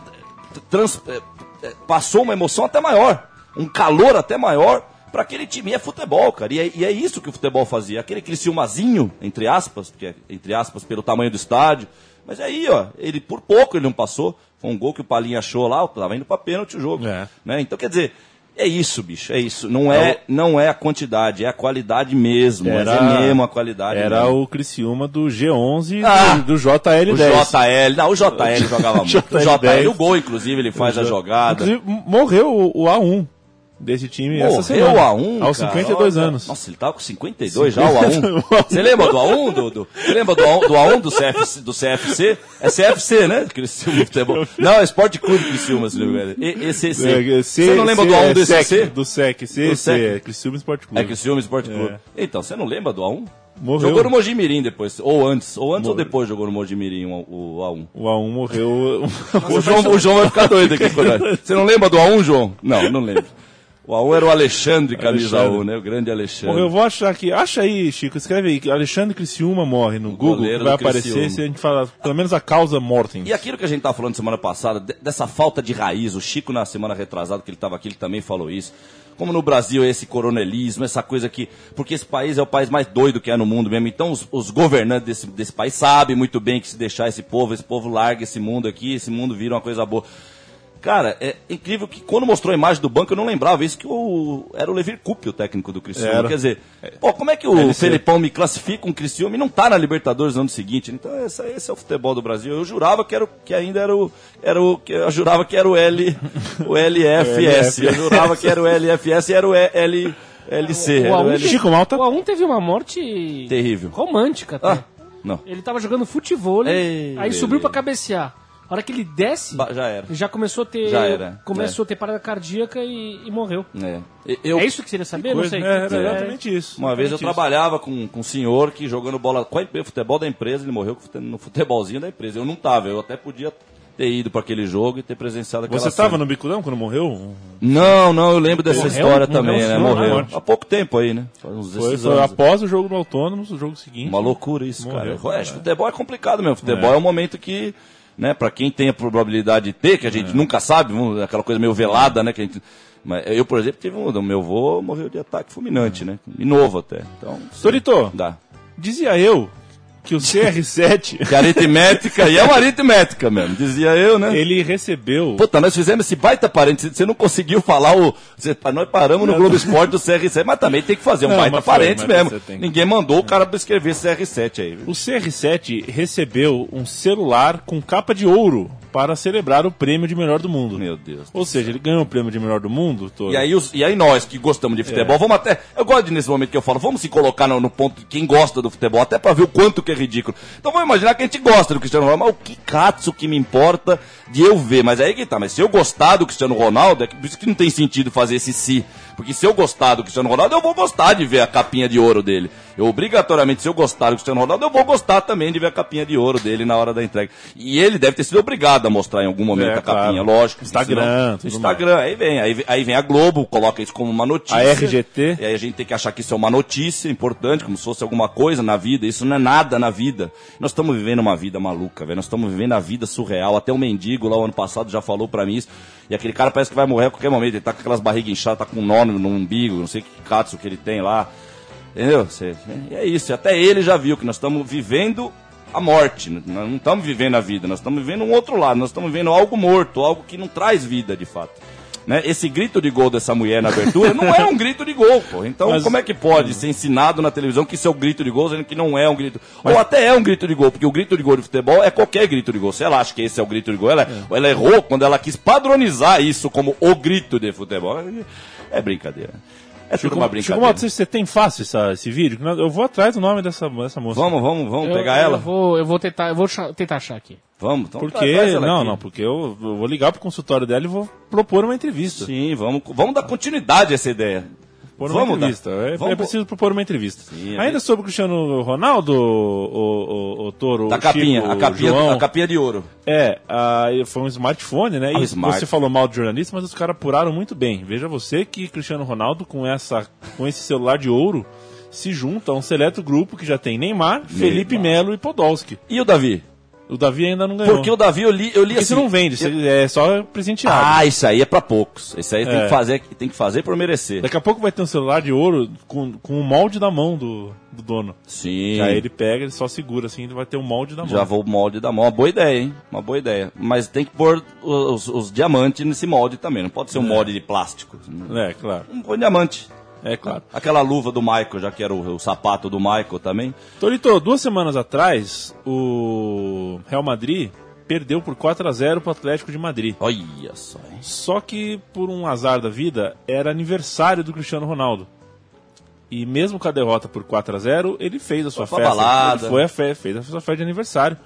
trans- é, é, passou uma emoção até maior, um calor até maior para aquele time. E é futebol, cara. E é, e é isso que o futebol fazia. Aquele Criciúmazinho, entre aspas, porque é, entre aspas, pelo tamanho do estádio. Mas aí, ó, ele por pouco ele não passou. Foi um gol que o Palinha achou lá, tava indo pra pênalti o jogo. É. Né? Então, quer dizer, é isso, bicho, é isso. Não é, não é a quantidade, é a qualidade mesmo. mas é mesmo a qualidade. Era mesmo. o Criciúma do G11 Ah! do, do JL10. O JL, não, o JL jogava muito. O JL, JL, o gol, inclusive, ele faz a jogada. Inclusive, morreu o, o A1 desse time essa Morreu semana. o A1, Aos cara, 52 olha. anos. Nossa, ele tava com 52 já, o A1. Você lembra do A1, Dudu? Você lembra do A1 do, A1 do, CFC, do CFC? É CFC, né? Criciúma Futebol. Não, é Esporte Clube Criciúma, se engano. E- ECC. É, Você não lembra do A1 do SEC, ECC? Do SEC, CC, SEC. é Criciúma Esporte Clube. É Criciúma Esporte Clube. É. Então, você não lembra do A1? Morreu. Jogou no Mojimirim depois, ou antes, ou antes ou Morreu. depois jogou no Mojimirim o, o A1. O A1 morreu. O João, o João vai ficar doido aqui. Você não lembra do A1, João? Não, não lembro. O A1 era o Alexandre, camisa Alexandre. 1, né? O grande Alexandre. Morreu, eu vou achar aqui. Acha aí, Chico, escreve aí. que Alexandre Criciúma morre no Google, goleiro que vai aparecer Criciúma. se a gente falar, pelo menos a causa mortem. E aquilo que a gente estava falando semana passada, de- dessa falta de raiz, o Chico na semana retrasada, que ele estava aqui, ele também falou isso. Como no Brasil esse coronelismo, essa coisa que. Porque esse país é o país mais doido que é no mundo mesmo. Então os, os governantes desse, desse país sabem muito bem que se deixar esse povo, esse povo larga esse mundo aqui, esse mundo vira uma coisa boa. Cara, é incrível que quando mostrou a imagem do banco, eu não lembrava isso, que o, era o Levir Coupe, o técnico do Criciúma. Era. Quer dizer, pô, como é que o LC. Felipão me classifica um Criciúma e não tá na Libertadores no ano seguinte? Então esse, esse é o futebol do Brasil. Eu jurava que, era, o- que ainda era o, era o... que Eu jurava que era o L... O LFS. eu jurava que era o LFS e era o L... LC. O o A1, L... Chico Malta. o A1 teve uma morte Terrível. romântica até. Ah, não. Ele tava jogando futebol, Ei, aí subiu pra cabecear. A hora que ele desce, Ba- Já era. já começou a ter. Já era, Começou a ter parada cardíaca e, e morreu. É. Eu, É isso que você queria saber? Não Coisa- sei. É, era É. exatamente isso. Uma vez eu isso. trabalhava com, com um senhor que jogando bola com a empresa, futebol da empresa, ele morreu no futebolzinho da empresa. Eu não tava, eu até podia ter ido para aquele jogo e ter presenciado aquela Você estava no bicudão quando morreu? Não, não, eu lembro dessa Morreu? história Morreu também, né? Morreu. morte. Há pouco tempo aí, né? Faz uns Foi, 16 foi após o jogo do Autônomos, o jogo seguinte. Uma loucura isso, Morreu, cara. É, cara. futebol é complicado mesmo. Futebol é. um momento que, né, pra quem tem a probabilidade de ter, que a É. gente nunca sabe, aquela coisa meio velada, né? Que a gente, mas eu, por exemplo, tive um. O meu avô morreu de ataque fulminante, né? E novo até. Então. Torito, Dá. dizia eu que o CR7, Que aritmética, e é uma aritmética mesmo, dizia eu, né? ele recebeu... Puta, nós fizemos esse baita parênteses, você não conseguiu falar o. Você, nós paramos no Globo Esporte do CR7, mas também tem que fazer um Não, baita foi, parênteses mesmo. tem. Ninguém mandou o cara pra escrever CR7 aí. O CR7 recebeu um celular com capa de ouro para celebrar o prêmio de melhor do mundo. Meu Deus. Ou seja, ele ganhou o prêmio de melhor do mundo, Toro. E aí, os- e aí nós que gostamos de futebol, vamos até. Eu gosto nesse momento que eu falo, vamos se colocar no, no ponto de quem gosta do futebol, até pra ver o quanto que é ridículo. Então vamos imaginar que a gente gosta do Cristiano Ronaldo, mas o que catso que me importa de eu ver? Mas aí que tá, mas se eu gostar do Cristiano Ronaldo, é por isso que não tem sentido fazer esse si. Porque se eu gostar do Cristiano Ronaldo, eu vou gostar de ver a capinha de ouro dele. Eu obrigatoriamente, se eu gostar do Cristiano Ronaldo, eu vou gostar também de ver a capinha de ouro dele na hora da entrega. E ele deve ter sido obrigado a mostrar em algum momento É, a capinha, claro. lógico. Instagram, senão- Instagram, aí vem, aí vem, aí vem a Globo, coloca isso como uma notícia. A RGT. E aí a gente tem que achar que isso é uma notícia importante, como se fosse alguma coisa na vida. Isso não é nada na vida. Nós estamos vivendo uma vida maluca, velho. Nós estamos vivendo a vida surreal. Até o mendigo lá o ano passado já falou pra mim isso. E aquele cara parece que vai morrer a qualquer momento. Ele tá com aquelas barrigas inchadas, tá com um nó no, no umbigo, não sei que catso que ele tem lá. Entendeu? E é isso. Até ele já viu que nós estamos vivendo a morte. Nós não estamos vivendo a vida, nós estamos vivendo um outro lado. Nós estamos vivendo algo morto, algo que não traz vida de fato. Né? Esse grito de gol dessa mulher na abertura não é um grito de gol, pô. Então, Mas- como é que pode ser ensinado na televisão que isso é o grito de gol, sendo que não é um grito? Ou até é um grito de gol, porque o grito de gol de futebol é qualquer grito de gol. Se ela acha que esse é o grito de gol, ela, ela errou quando ela quis padronizar isso como o grito de futebol. É brincadeira. É tudo Chico, uma Chico brincadeira. Malta, você tem fácil essa- esse vídeo? Eu vou atrás do nome dessa, dessa moça. Vamos, vamos, vamos Eu- pegar eu ela? vou, eu vou tentar, eu vou tentar achar aqui. Vamos, então Porque. Não, aqui. não, porque eu, eu vou ligar pro consultório dela e vou propor uma entrevista. Sim, vamos, vamos dar continuidade a essa ideia. Propor uma Vamos dar- entrevista. É, vamos é preciso propor uma entrevista. Sim, é Ainda bem- sobre o Cristiano Ronaldo, o, o, o Toro, Da capinha, Chico, a capinha, João, a capinha de ouro. É, ah, foi um smartphone, né? Ah, um e smart. você falou mal de jornalista, mas os caras apuraram muito bem. Veja você que Cristiano Ronaldo, com, essa, com esse celular de ouro, se junta a um seleto grupo que já tem Neymar, Felipe Melo e Podolski. E o Davi? O Davi ainda não ganhou. Porque o Davi eu li, eu li Porque assim. você não vende, você- é só presenteado. Ah, isso aí é pra poucos. Isso aí tem, É. que fazer, tem que fazer por merecer. Daqui a pouco vai ter um celular de ouro com, com o molde da mão do, do dono. Sim. Que aí ele pega, ele só segura assim, ele vai ter o molde da mão. Já vou o molde da mão. Uma boa ideia, hein? Uma boa ideia. Mas tem que pôr os, os diamantes nesse molde também. Não pode ser um molde de plástico. É, claro. Um põe diamante. É claro. Aquela luva do Michael, já que era o, o sapato do Michael também. Torito, duas semanas atrás, o Real Madrid perdeu por 4 a 0 pro Atlético de Madrid. Olha só, hein? Só que, por um azar da vida, era aniversário do Cristiano Ronaldo. E mesmo com a derrota por 4 a 0 ele fez a sua Foi festa. balada. Ele foi a fe fez a sua festa de aniversário.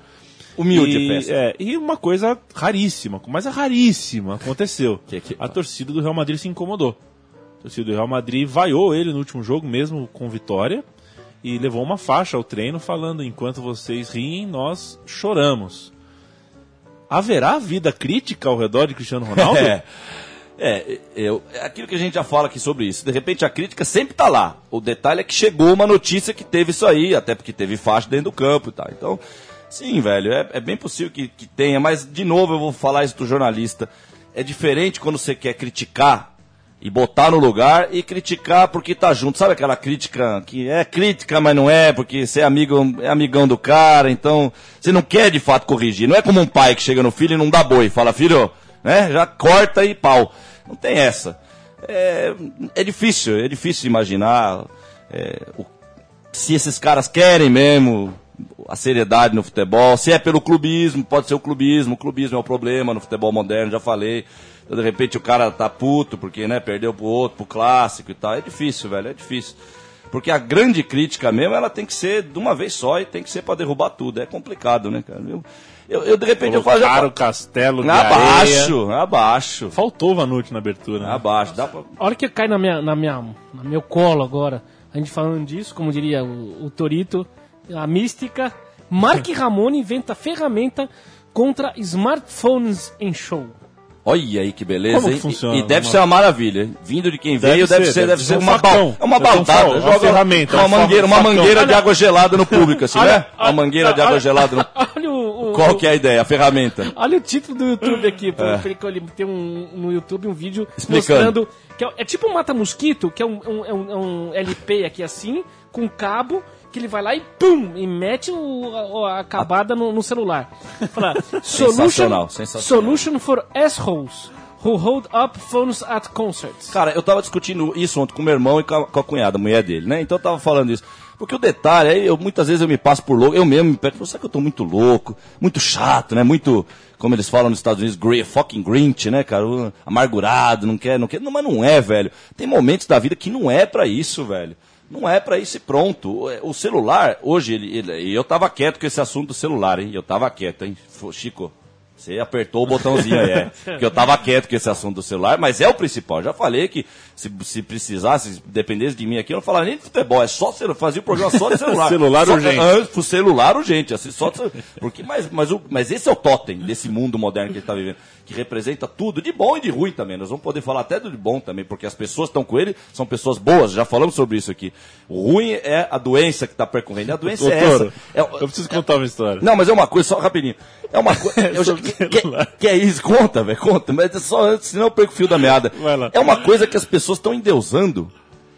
Humilde e, festa. É, e uma coisa raríssima, mas é raríssima, aconteceu. Que que- a torcida do Real Madrid se incomodou. Torcida do Real Madrid vaiou ele no último jogo, mesmo com vitória, e levou uma faixa ao treino falando: enquanto vocês riem, nós choramos. Haverá vida crítica ao redor de Cristiano Ronaldo? É. É, eu, é aquilo que a gente já fala aqui sobre isso. De repente a crítica sempre tá lá. O detalhe é que chegou uma notícia que teve isso aí, até porque teve faixa dentro do campo e tal. Então, sim, velho, é, é bem possível que, que tenha, mas de novo eu vou falar isso do jornalista. É diferente quando você quer criticar e botar no lugar e criticar porque tá junto. Sabe aquela crítica que é crítica, mas não é, porque você é amigo, é amigão do cara, então você não quer de fato corrigir. Não é como um pai que chega no filho e não dá boi, fala, filho, né? Já corta e pau. Não tem essa. É, é difícil, é difícil imaginar é, o- se esses caras querem mesmo a seriedade no futebol, se é pelo clubismo, pode ser o clubismo, o clubismo é o problema no futebol moderno, já falei. Então, de repente o cara tá puto porque, né, perdeu pro outro, pro clássico e tal. É difícil, velho, é difícil. Porque a grande crítica mesmo, ela tem que ser de uma vez só e tem que ser pra derrubar tudo. É complicado, né, cara? Eu, eu, eu, de repente eu falo. Colocaram o castelo de areia. abaixo, abaixo. Faltou o Vanucci na abertura. né? Abaixo. Dá pra... A hora que cai na minha, na minha, no meu colo agora, a gente falando disso, como diria o, o Torito, a mística, Mark Ramone inventa ferramenta contra smartphones em show. Olha aí que beleza, Como que hein? funciona? E, e deve Uma- ser uma maravilha. Vindo de quem Deve veio, deve ser, deve ser um uma, facão. ba- é uma um baldada. fa- uma ferramenta, uma um mangueira, uma mangueira de Olha- água gelada no público, assim, né? Uma mangueira de água olha- gelada no... Olha o, o- Qual que é a ideia? A ferramenta. Olha o título do YouTube aqui, É. tem um, no YouTube um vídeo Explicando. mostrando que é, é tipo um mata-mosquito, que é um, um- é um- é um LP aqui assim, com um cabo, que ele vai lá e pum, e mete o- a, a acabada no, no celular. Fala, solution, Sensacional, sensacional. solution for assholes who hold up phones at concerts. Cara, eu tava discutindo isso ontem com meu irmão e com a, com a cunhada, a mulher dele, né? Então eu tava falando isso. Porque o detalhe, aí eu, muitas vezes eu me passo por louco, eu mesmo me pego, será que eu tô muito louco, muito chato, né? Muito, como eles falam nos Estados Unidos, gri- fucking grinch, né, cara? Amargurado, não quer, não quer. Não, mas não é, velho. Tem momentos da vida que não é pra isso, velho. Não é pra isso e pronto. O- celular, hoje, ele, ele- e eu tava quieto com esse assunto do celular, hein? Eu tava quieto, hein? Chico, você apertou o botãozinho aí, é. Porque eu tava quieto com esse assunto do celular, mas é o principal. Já falei que se, se precisasse, se dependesse de mim aqui, eu não falaria nem de futebol, é só celular, fazia o programa só de celular. Celular só, urgente. Ah, celular urgente, assim, só de porque, mas, mas, o- mas esse é o totem desse mundo moderno que ele tá vivendo, que representa tudo, de bom e de ruim também. Nós vamos poder falar até do de bom também, porque as pessoas que estão com ele são pessoas boas, já falamos sobre isso aqui. O ruim é a doença que está percorrendo. A doença é Doutor, essa. É, eu preciso contar uma história. não, mas é uma coisa, só rapidinho. É uma coisa. que, celular. que é isso? Conta, velho, conta. Mas é só antes, senão eu perco o fio da meada. É uma coisa que as pessoas estão endeusando.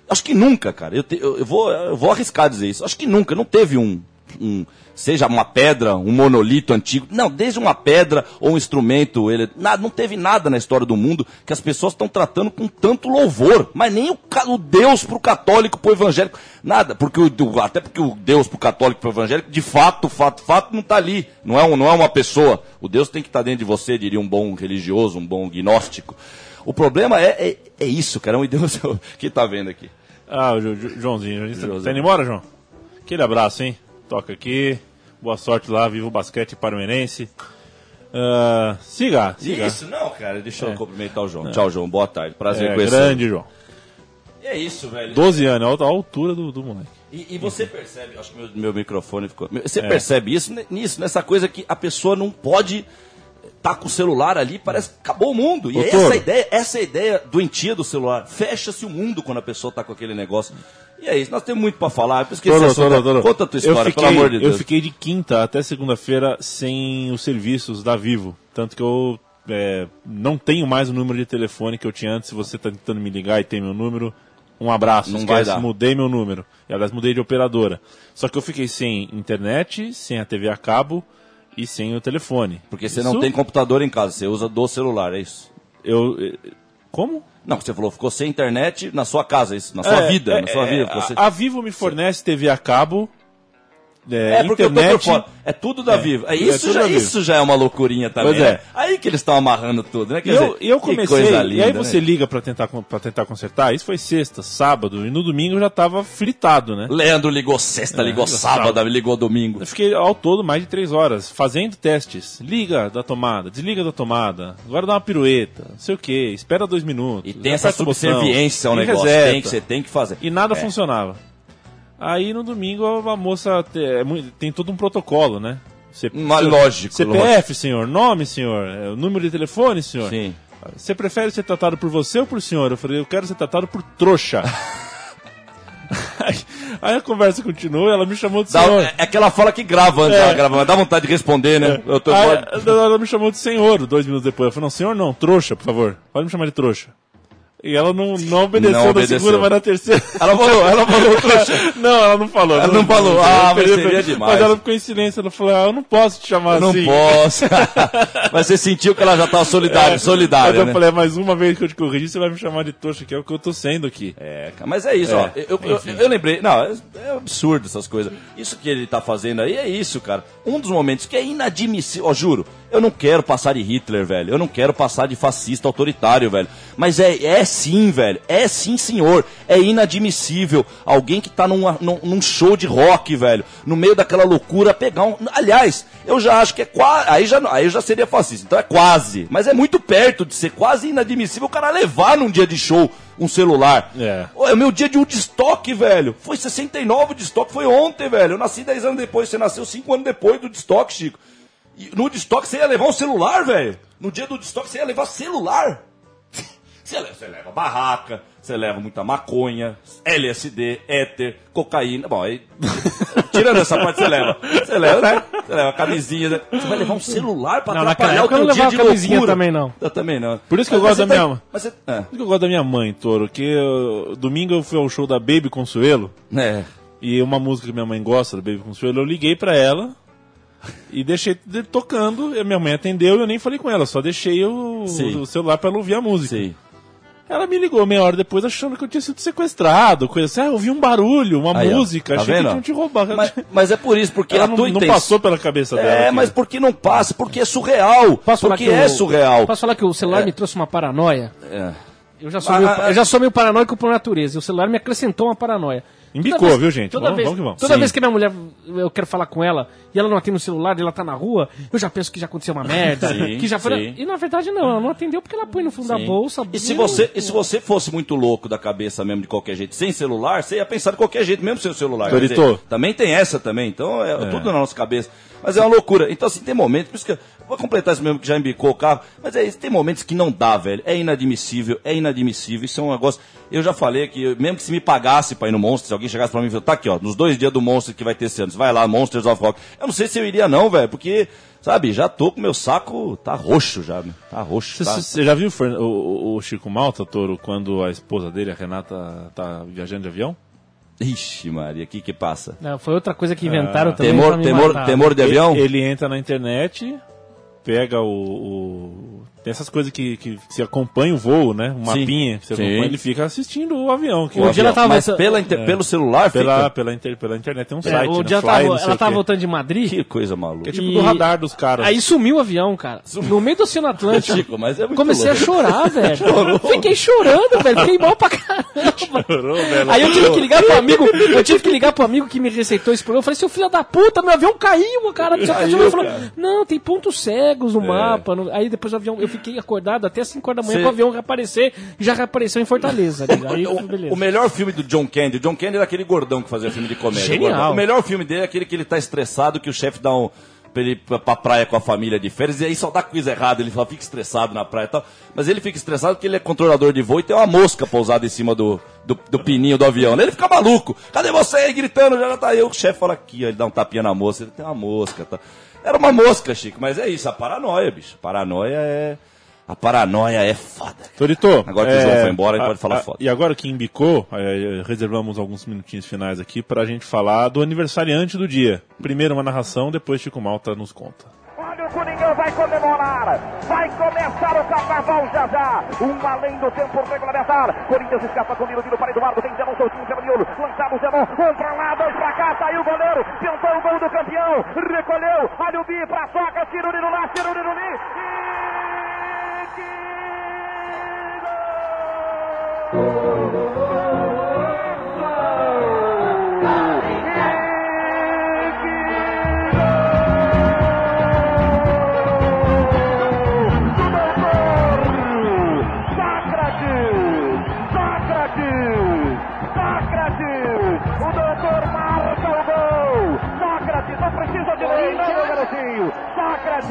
Acho que nunca, cara. Eu, te- eu- eu vou, eu vou arriscar dizer isso. Acho que nunca. Não teve um. Um seja uma pedra, um monolito antigo. Não, desde uma pedra ou um instrumento. Ele, nada, não teve nada na história do mundo que as pessoas estão tratando com tanto louvor. Mas nem o, o Deus pro católico, pro evangélico. Nada. Porque o, até porque o Deus pro católico, pro evangélico, de fato, fato, fato, não está ali. Não é, um, não é uma pessoa. O Deus tem que estar dentro de você, diria um bom religioso, um bom gnóstico. O problema é, é, é isso, cara. É um Deus que tá vendo aqui. Ah, o Jo- Jo- Joãozinho. Joãozinho, Joãozinho. Tá indo embora, João? Aquele abraço, hein? Toca aqui. Boa sorte lá, viva o basquete parmeirense. Ah, siga, siga. Isso, não, cara. Deixa eu É. cumprimentar o João. Tchau, João. Boa tarde. Prazer É, conhecer. grande, João. E é isso, velho. 12 anos, a altura do, do moleque. E, e você percebe, acho que meu, meu microfone ficou. Você É. percebe isso ne- nisso, nessa coisa que a pessoa não pode tá com o celular ali, parece que acabou o mundo. E é Doutor. essa ideia, essa é a ideia doentia do celular. Fecha-se o mundo quando a pessoa tá com aquele negócio. E é isso, nós temos muito pra falar. Eu esqueci Toro, esse assunto. Conta a tua história, fiquei, pelo amor de Deus. Eu fiquei de quinta até segunda-feira sem os serviços da Vivo. Tanto que eu é, não tenho mais o número de telefone que eu tinha antes. Se você está tentando me ligar e tem meu número, um abraço. Não Esquece, vai dar. mudei meu número. E aliás, mudei de operadora. Só que eu fiquei sem internet, sem a TV a cabo e sem o telefone. Porque você Isso não tem computador em casa, você usa do celular, é isso? Eu. eh, Como? Não, você falou, ficou sem internet na sua casa, isso, na sua É, vida, é, na sua é, vida. a, a Vivo me fornece TV a cabo. É, É, porque eu tô por internet. fora. É tudo da É, Vivo. É, é isso, tudo já, isso já é uma loucurinha também. Pois é. né? Aí que eles estão amarrando tudo, né? Quer eu, dizer, eu que comecei, coisa e aí linda, você né? liga pra tentar, pra tentar consertar, isso foi sexta, sábado, e no domingo eu já tava fritado, né? Leandro ligou sexta, É, ligou sábado, sábado. ligou domingo. Eu fiquei ao todo mais de três horas fazendo testes. Liga da tomada, desliga da tomada, agora dá uma pirueta, não sei o que, espera dois minutos. E tem essa subserviência ao negócio. reseta. Tem que, você tem que fazer. E nada É. funcionava. Aí no domingo a moça te- é tem todo um protocolo, né? C- Mas lógico, CPF, senhor, nome, senhor, é, número de telefone, senhor. Sim. Você prefere ser tratado por você ou por senhor? Eu falei, eu quero ser tratado por trouxa. aí, aí a conversa continua, ela me chamou de Dá- senhor. é, é que ela fala que grava antes, É. ela grava, mas dá vontade de responder, né? Tô, Aí, ela me chamou de senhor dois minutos depois. Eu falei, não, senhor não, trouxa, por favor. Pode me chamar de trouxa. E ela não, não obedeceu Não na segunda, mas na terceira. Ela falou, ela falou, trouxa. Não, ela não falou. Ela não falou. Ah, mas seria demais. Mas ela ficou em silêncio. Ela falou, ah, eu não posso te chamar Eu não assim. posso. mas você sentiu que ela já tava solidária, É, solidária, Mas eu né? falei, mais uma vez que eu te corrigi, você vai me chamar de trouxa, que é o que eu tô sendo aqui. É, cara, mas é isso, ó. É, Eu, eu, eu lembrei. Não, é, é absurdo essas coisas. Isso que ele tá fazendo aí é isso, cara. Um dos momentos que é inadmissível. Ó, juro, eu não quero passar de Hitler, velho. Eu não quero passar de fascista autoritário, velho. Mas é essa sim, velho. É sim, senhor. É inadmissível alguém que tá numa- num, num show de rock, velho, no meio daquela loucura, pegar um. Aliás, eu já acho que é quase. Aí já, aí já seria fascista. Então é quase. Mas é muito perto de ser quase inadmissível o cara levar num dia de show um celular. É. É o meu dia de Woodstock, velho. Foi 69 de Woodstock, foi ontem, velho. Eu nasci 10 anos depois, você nasceu 5 anos depois do Woodstock, Chico. E no Woodstock você ia levar um celular, velho. No dia do Woodstock você ia levar celular. Você leva, você leva barraca, você leva muita maconha, LSD, éter, cocaína. Bom, aí. Tirando essa parte, você leva. Você leva, você leva camisinha. né? Você vai levar um celular pra Não, atrapalhar o teu não dia de camisinha loucura. também, não. Eu também não. Por isso que eu Mas gosto da tá- minha- Mas você, é. Por isso que eu gosto da minha mãe, Toro, que eu- domingo eu fui ao show da Baby Consuelo. É. E uma música que minha mãe gosta, da Baby Consuelo, eu liguei pra ela e deixei de- tocando. E minha mãe atendeu e eu nem falei com ela, só deixei o, o celular pra ela ouvir a música. Sim. Ela me ligou meia hora depois achando que eu tinha sido sequestrado, coisa assim. Ah, eu ouvi um barulho, uma Aí, ó. música, Tá achei vendo? que tinham te roubado. Mas, mas é por isso, porque ela a não, tua não intenção- passou pela cabeça dela. É, aquilo. mas por que não passa? Porque é surreal. Posso falar porque que é o- surreal. Posso falar que o celular É. me trouxe uma paranoia? É. Eu já sou, Ah, meio, ah, eu já sou meio paranoico por natureza. E o celular me acrescentou uma paranoia. Embicou, Toda vez- viu, gente? Toda, Vamos- vez, vamos que vamos. toda Sim. vez que minha mulher, eu quero falar com ela, e ela não atende o celular, e ela tá na rua, eu já penso que já aconteceu uma merda. Sim, que já foi... E na verdade não, ela não atendeu porque ela põe no fundo da Sim. bolsa. E se, você, e se você fosse muito louco da cabeça mesmo de qualquer jeito, sem celular, você ia pensar de qualquer jeito, mesmo sem o celular. Dizer, também tem essa também, então é, tudo na nossa cabeça. Mas é uma loucura. Então, assim, tem momentos, por isso que eu vou completar isso mesmo que já embicou o carro, mas é isso, tem momentos que não dá, velho. É inadmissível, é inadmissível. Isso é um negócio. Eu já falei que, mesmo que se me pagasse pra ir no Monsters, se alguém chegasse pra mim e falasse, tá aqui, ó, nos dois dias do Monsters que vai ter esse ano, você vai lá, Monsters of Rock. Eu não sei se eu iria, não, velho, porque, sabe, já tô com meu saco, tá roxo já? Tá roxo. Você Tá... já viu o- o Chico Malta, Toro, quando a esposa dele, a Renata, tá viajando de avião? Ixi, Maria, o que que passa? Não, foi outra coisa que inventaram também Temor, temor, matar. temor de avião? Ele, ele entra na internet, pega o. o- tem essas coisas que, que se acompanha o voo, né? Um Sim. mapinha, você Sim. acompanha, ele fica assistindo o avião. Que Um o dia avião- ela tava Mas voltando- pela inter- pelo celular pela, fica... pela, inter- pela internet tem um É, site, o né? dia ela Fly, tava, ela o tava voltando de Madrid. Que coisa maluca. é tipo E- do radar dos caras. Aí sumiu o avião, cara. No meio do Oceano Atlântico. Chico, mas é muito Comecei louco. a chorar, velho. Fiquei chorando, velho. Fiquei mal pra caramba. Chorou, velho. Aí eu tive que ligar pro amigo, eu tive que ligar pro amigo que me receitou esse problema. Eu falei, seu filho da puta, meu avião caiu, cara. Caiu, ele falou, cara. não, tem pontos cegos no mapa. no- Aí depois o avião, eu fiquei acordado até 5 horas da manhã Cê- pro avião reaparecer. E já reapareceu em Fortaleza. né? Aí, O, o melhor filme do John Candy, o John Candy era aquele gordão que fazia filme de comédia. Genial. O melhor filme dele é aquele que ele tá estressado, que o chefe dá um. Pra ele ir pra, pra praia com a família de férias, e aí só dá coisa errada, ele só fica estressado na praia e tal. Mas ele fica estressado porque ele é controlador de voo e tem uma mosca pousada em cima do, do, do pininho do avião. Ele fica maluco. Cadê você aí gritando? Já tá aí. O chefe fala aqui, ó, ele dá um tapinha na mosca, ele tem uma mosca. Tá. Era uma mosca, Chico, mas é isso, a paranoia, bicho. Paranoia é. A paranoia é foda. Torito, Agora que o João foi embora, a gente pode falar foda. E agora que embicou, é, reservamos alguns minutinhos finais aqui pra gente falar do aniversariante do dia. Primeiro uma narração, depois Chico Malta nos conta. Vai comemorar. Vai começar o carnaval já já. Um além do tempo regulamentar. Corinthians escapa com o Miro, para Eduardo. Tem Zenon soltinho pelo miolo. Lançado o Zenon. Um pra lá, dois pra cá. Saiu o goleiro. Tentou o gol do campeão. Recolheu. Olha o Bi pra soca. Tira o Nino lá. Tira o Nino ali. E que Sócrates!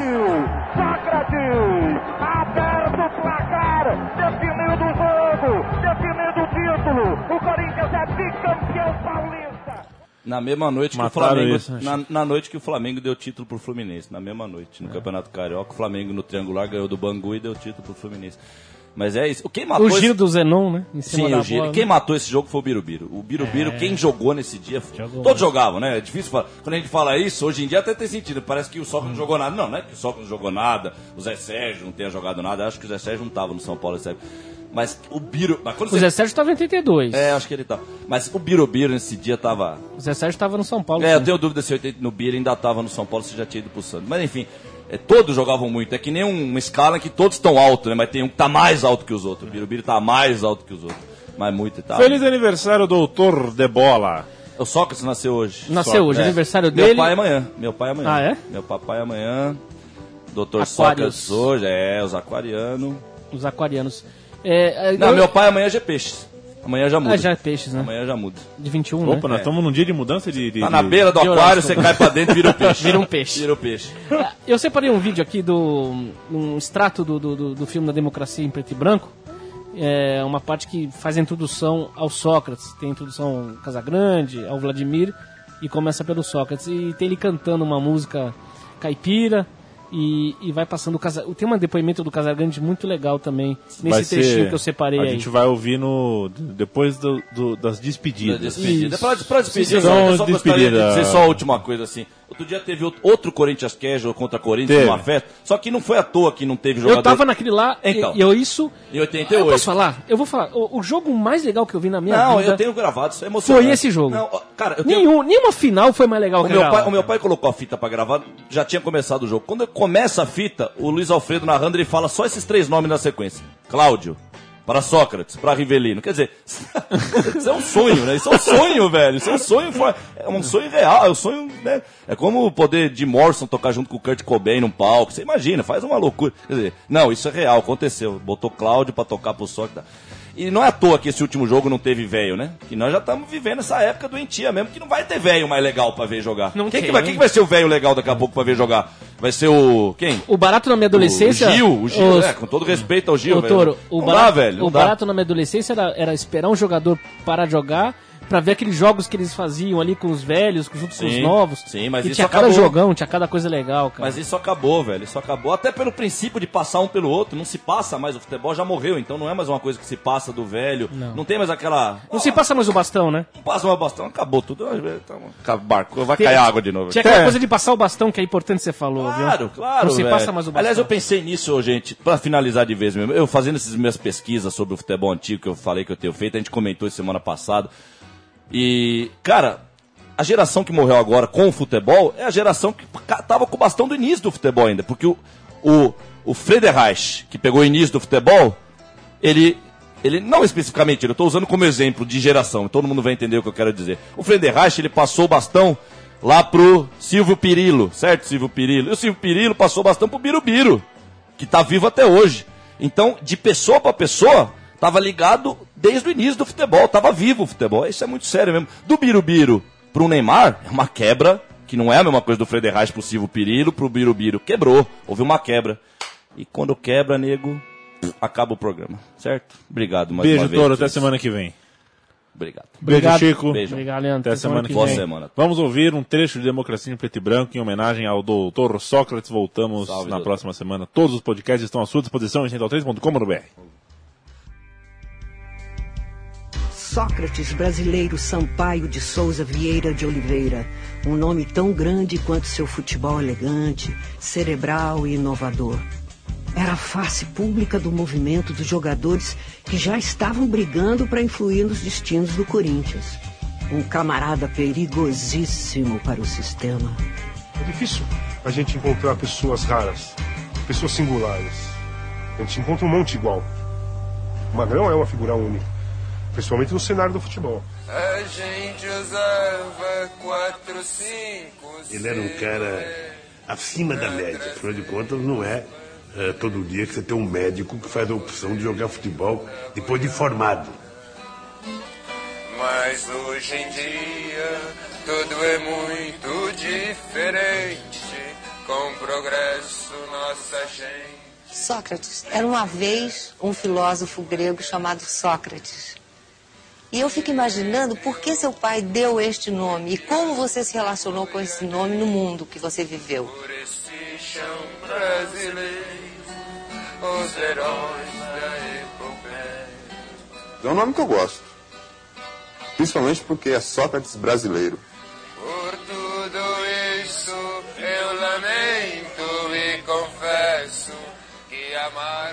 Sócrates! Sócrates! Aberto o placar! Definido o jogo! Definido o título! O Corinthians é bicampeão paulista! Na mesma noite que o Mataram Flamengo. isso, né, na, na noite que o Flamengo deu título pro Fluminense. Na mesma noite, É. no Campeonato Carioca, o Flamengo no triangular ganhou do Bangu e deu título pro Fluminense. Mas é isso. Quem matou O giro esse... do Zenon, né? Sim, o giro. bola, Quem né? matou esse jogo foi o Birubiru. O Birubiru, quem jogou nesse dia. Jogou. Todos jogavam, né? É difícil falar. Quando a gente fala isso, hoje em dia até tem sentido. Parece que o Sócrates não jogou nada. Não, não é que o Sócrates não jogou nada. O Zé Sérgio não tenha jogado nada. Acho que o Zé Sérgio não tava no São Paulo, sério. Mas o Biro. Mas O você... Zé Sérgio tava em 82. É, acho que ele tá. Mas o Birubiru nesse dia tava. O Zé Sérgio tava no São Paulo. É, eu tenho dúvida se o 80 no Bira ainda tava no São Paulo, se já tinha ido pro Santos. Mas enfim, é, todos jogavam muito. É que nem um- uma escala em que todos estão altos, né? Mas tem um que tá mais alto que os outros. O Birubiru tá mais alto que os outros. Mas muito e tal. Feliz aniversário, doutor de bola. O Sócrates nasceu hoje. Nasceu hoje, É. aniversário Meu dele. pai amanhã. Meu pai amanhã. Ah, é? Meu papai amanhã. Doutor. Sócrates hoje. É, os aquarianos. Os aquarianos. É, é, Não, eu- meu pai amanhã já é peixes. Amanhã já muda. Ah, já é peixes, né? Amanhã já muda. De 21, Opa, né? nós estamos num dia de mudança de. de- Tá na de- beira do de aquário, você cai pra dentro e vira o peixe. Vira um peixe. Vira o peixe. Ah, Eu separei um vídeo aqui do. um extrato do, do, do- do filme da democracia em preto e branco. É uma parte que faz a introdução ao Sócrates. Tem a introdução ao Casagrande, ao Vladimir, e começa pelo Sócrates. E tem ele cantando uma música caipira. E, e vai passando o Casa... Tem um depoimento do Casagrande muito legal também, nesse vai trechinho ser- que eu separei A aí. gente vai ouvir no, depois do- do- das despedidas. Despedida. Isso. Pra, despedir, eu só gostaria de despedida. dizer só a última coisa assim. Outro dia teve outro- Corinthians Casual contra Corinthians Teve. numa festa, só que não foi à toa que não teve jogador. Eu tava naquele lá Então. e, eu isso. Em 88. Eu posso falar? Eu vou falar. O, o jogo mais legal que eu vi na minha Não, vida eu tenho gravado, isso é emocionante. foi esse jogo. Não, cara, eu tenho... Nenhum, nenhuma final foi mais legal O que meu, pai, o meu pai colocou a fita pra gravar, já tinha começado o jogo. Quando começa a fita, o Luiz Alfredo narrando, ele fala só esses três nomes na sequência. Cláudio, para Sócrates, para Rivelino. Quer dizer, isso é um sonho, né? Isso é um sonho, velho. Isso é um sonho, é um sonho real, é um sonho, né? É como o poder de Morrison tocar junto com o Kurt Cobain num palco. Você imagina, faz uma loucura. Quer dizer, não, isso é real, aconteceu. Botou Cláudio pra tocar pro Sócrates. E não é à toa que esse último jogo não teve velho, né? Que nós já estamos vivendo essa época doentia mesmo, que não vai ter velho mais legal pra ver jogar. Não quem, tem. que vai, quem que vai ser o velho legal daqui a pouco pra ver jogar? Vai ser o. Quem? O barato na minha adolescência. O Gil, o Gil, os- né? Com todo respeito ao Gil, Ô, velho. Toro, o não barato, dá, velho. O dá. barato na minha adolescência era, era esperar um jogador parar de jogar pra ver aqueles jogos que eles faziam ali com os velhos, junto com os novos. sim, mas e isso tinha cada acabou. jogão, tinha cada coisa legal, cara. Mas isso acabou, velho. Isso acabou. Até pelo princípio de passar um pelo outro. Não se passa mais. O futebol já morreu. Então não é mais uma coisa que se passa do velho. Não, tem mais aquela. Não se passa mais o bastão, né? Não passa mais bastão. Acabou tudo. Então, barco. Vai Tem- cair água de novo. Tinha aquela coisa de passar o bastão que é importante você falou, Claro, viu? claro. Não se velho. passa mais o bastão. Aliás, eu pensei nisso, gente, pra finalizar de vez mesmo. Eu fazendo essas minhas pesquisas sobre o futebol antigo que eu falei que eu tenho feito, a gente comentou isso semana passada. E, cara, a geração que morreu agora com o futebol é a geração que tava com o bastão do início do futebol ainda. Porque o, o, o Frederich, que pegou o início do futebol, ele. Ele, não especificamente, eu estou usando como exemplo de geração, todo mundo vai entender o que eu quero dizer. O Frederich, ele passou o bastão lá pro Silvio Pirillo, certo, Silvio Pirillo? E o Silvio Pirillo passou o bastão pro Birubiru, que tá vivo até hoje. Então, de pessoa para pessoa, tava ligado desde o início do futebol, tava vivo o futebol. Isso é muito sério mesmo. Do Birubiru pro Neymar, é uma quebra, que não é a mesma coisa do Frederich pro Silvio Pirillo, pro Birubiru. Quebrou, houve uma quebra. E quando quebra, nego, acaba o programa, certo? Obrigado mais Beijo, uma vez. Toro. Até semana que vem. Obrigado. Beijo, Obrigado. Chico. Beijo. Obrigado, Leandro. Até semana que Boa vem. semana. Vamos ouvir um trecho de Democracia em Preto e Branco em homenagem ao doutor Sócrates. Voltamos Salve, na doutor. próxima semana. Todos os podcasts estão à sua disposição em central3.com.br. Sócrates brasileiro Sampaio de Souza Vieira de Oliveira, um nome tão grande quanto seu futebol elegante, cerebral e inovador. Era a face pública do movimento dos jogadores que já estavam brigando para influir nos destinos do Corinthians. Um camarada perigosíssimo para o sistema. É difícil a gente encontrar pessoas raras, pessoas singulares. A gente encontra um monte igual. O Magrão é uma figura única, principalmente no cenário do futebol. A gente usava quatro, cinco, Ele era um cara acima da média. Afinal de contas, não é eh, todo dia que você tem um médico que faz a opção de jogar futebol depois de formado. Mas hoje em dia tudo é muito diferente. Com o progresso nossa gente. Sócrates era uma vez um filósofo grego chamado Sócrates. E eu fico imaginando por que seu pai deu este nome e como você se relacionou com esse nome no mundo que você viveu. Por esse chão brasileiro, os heróis da epopeia. É um nome que eu gosto. Principalmente porque é Sócrates brasileiro.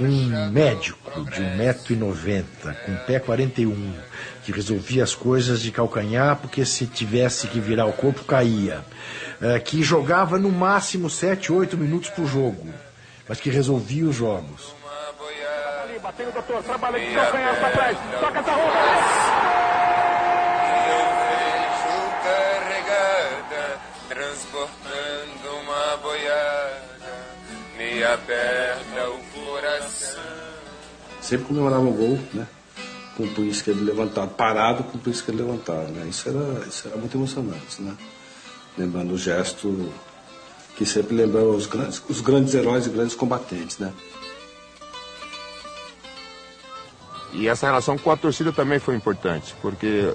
Um médico de 1,90m, com pé 41, que resolvia as coisas de calcanhar porque se tivesse que virar o corpo caía. É, que jogava no máximo 7, 8 minutos por jogo, mas que resolvia os jogos. Bateu o doutor, trabalha de calcanhar para trás, toca essa roupa. carregada, transportando uma boiada, me aperta o. Sempre comemorava o gol, né? Com o punho esquerdo levantado, parado com o punho esquerdo levantado, né? Isso era, isso era muito emocionante, né? Lembrando o gesto que sempre lembra os grandes, os grandes heróis e grandes combatentes, né? E essa relação com a torcida também foi importante, porque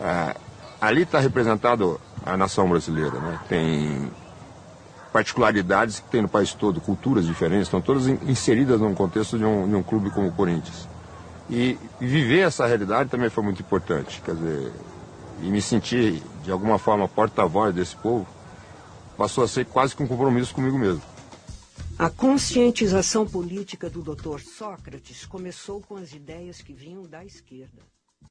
ah, ali está representado a nação brasileira, né? Tem particularidades que tem no país todo, culturas diferentes, estão todas inseridas num contexto de um, de um clube como o Corinthians. E, viver essa realidade também foi muito importante, quer dizer, e me sentir de alguma forma porta-voz desse povo passou a ser quase que um compromisso comigo mesmo. A conscientização política do Dr. Sócrates começou com as ideias que vinham da esquerda.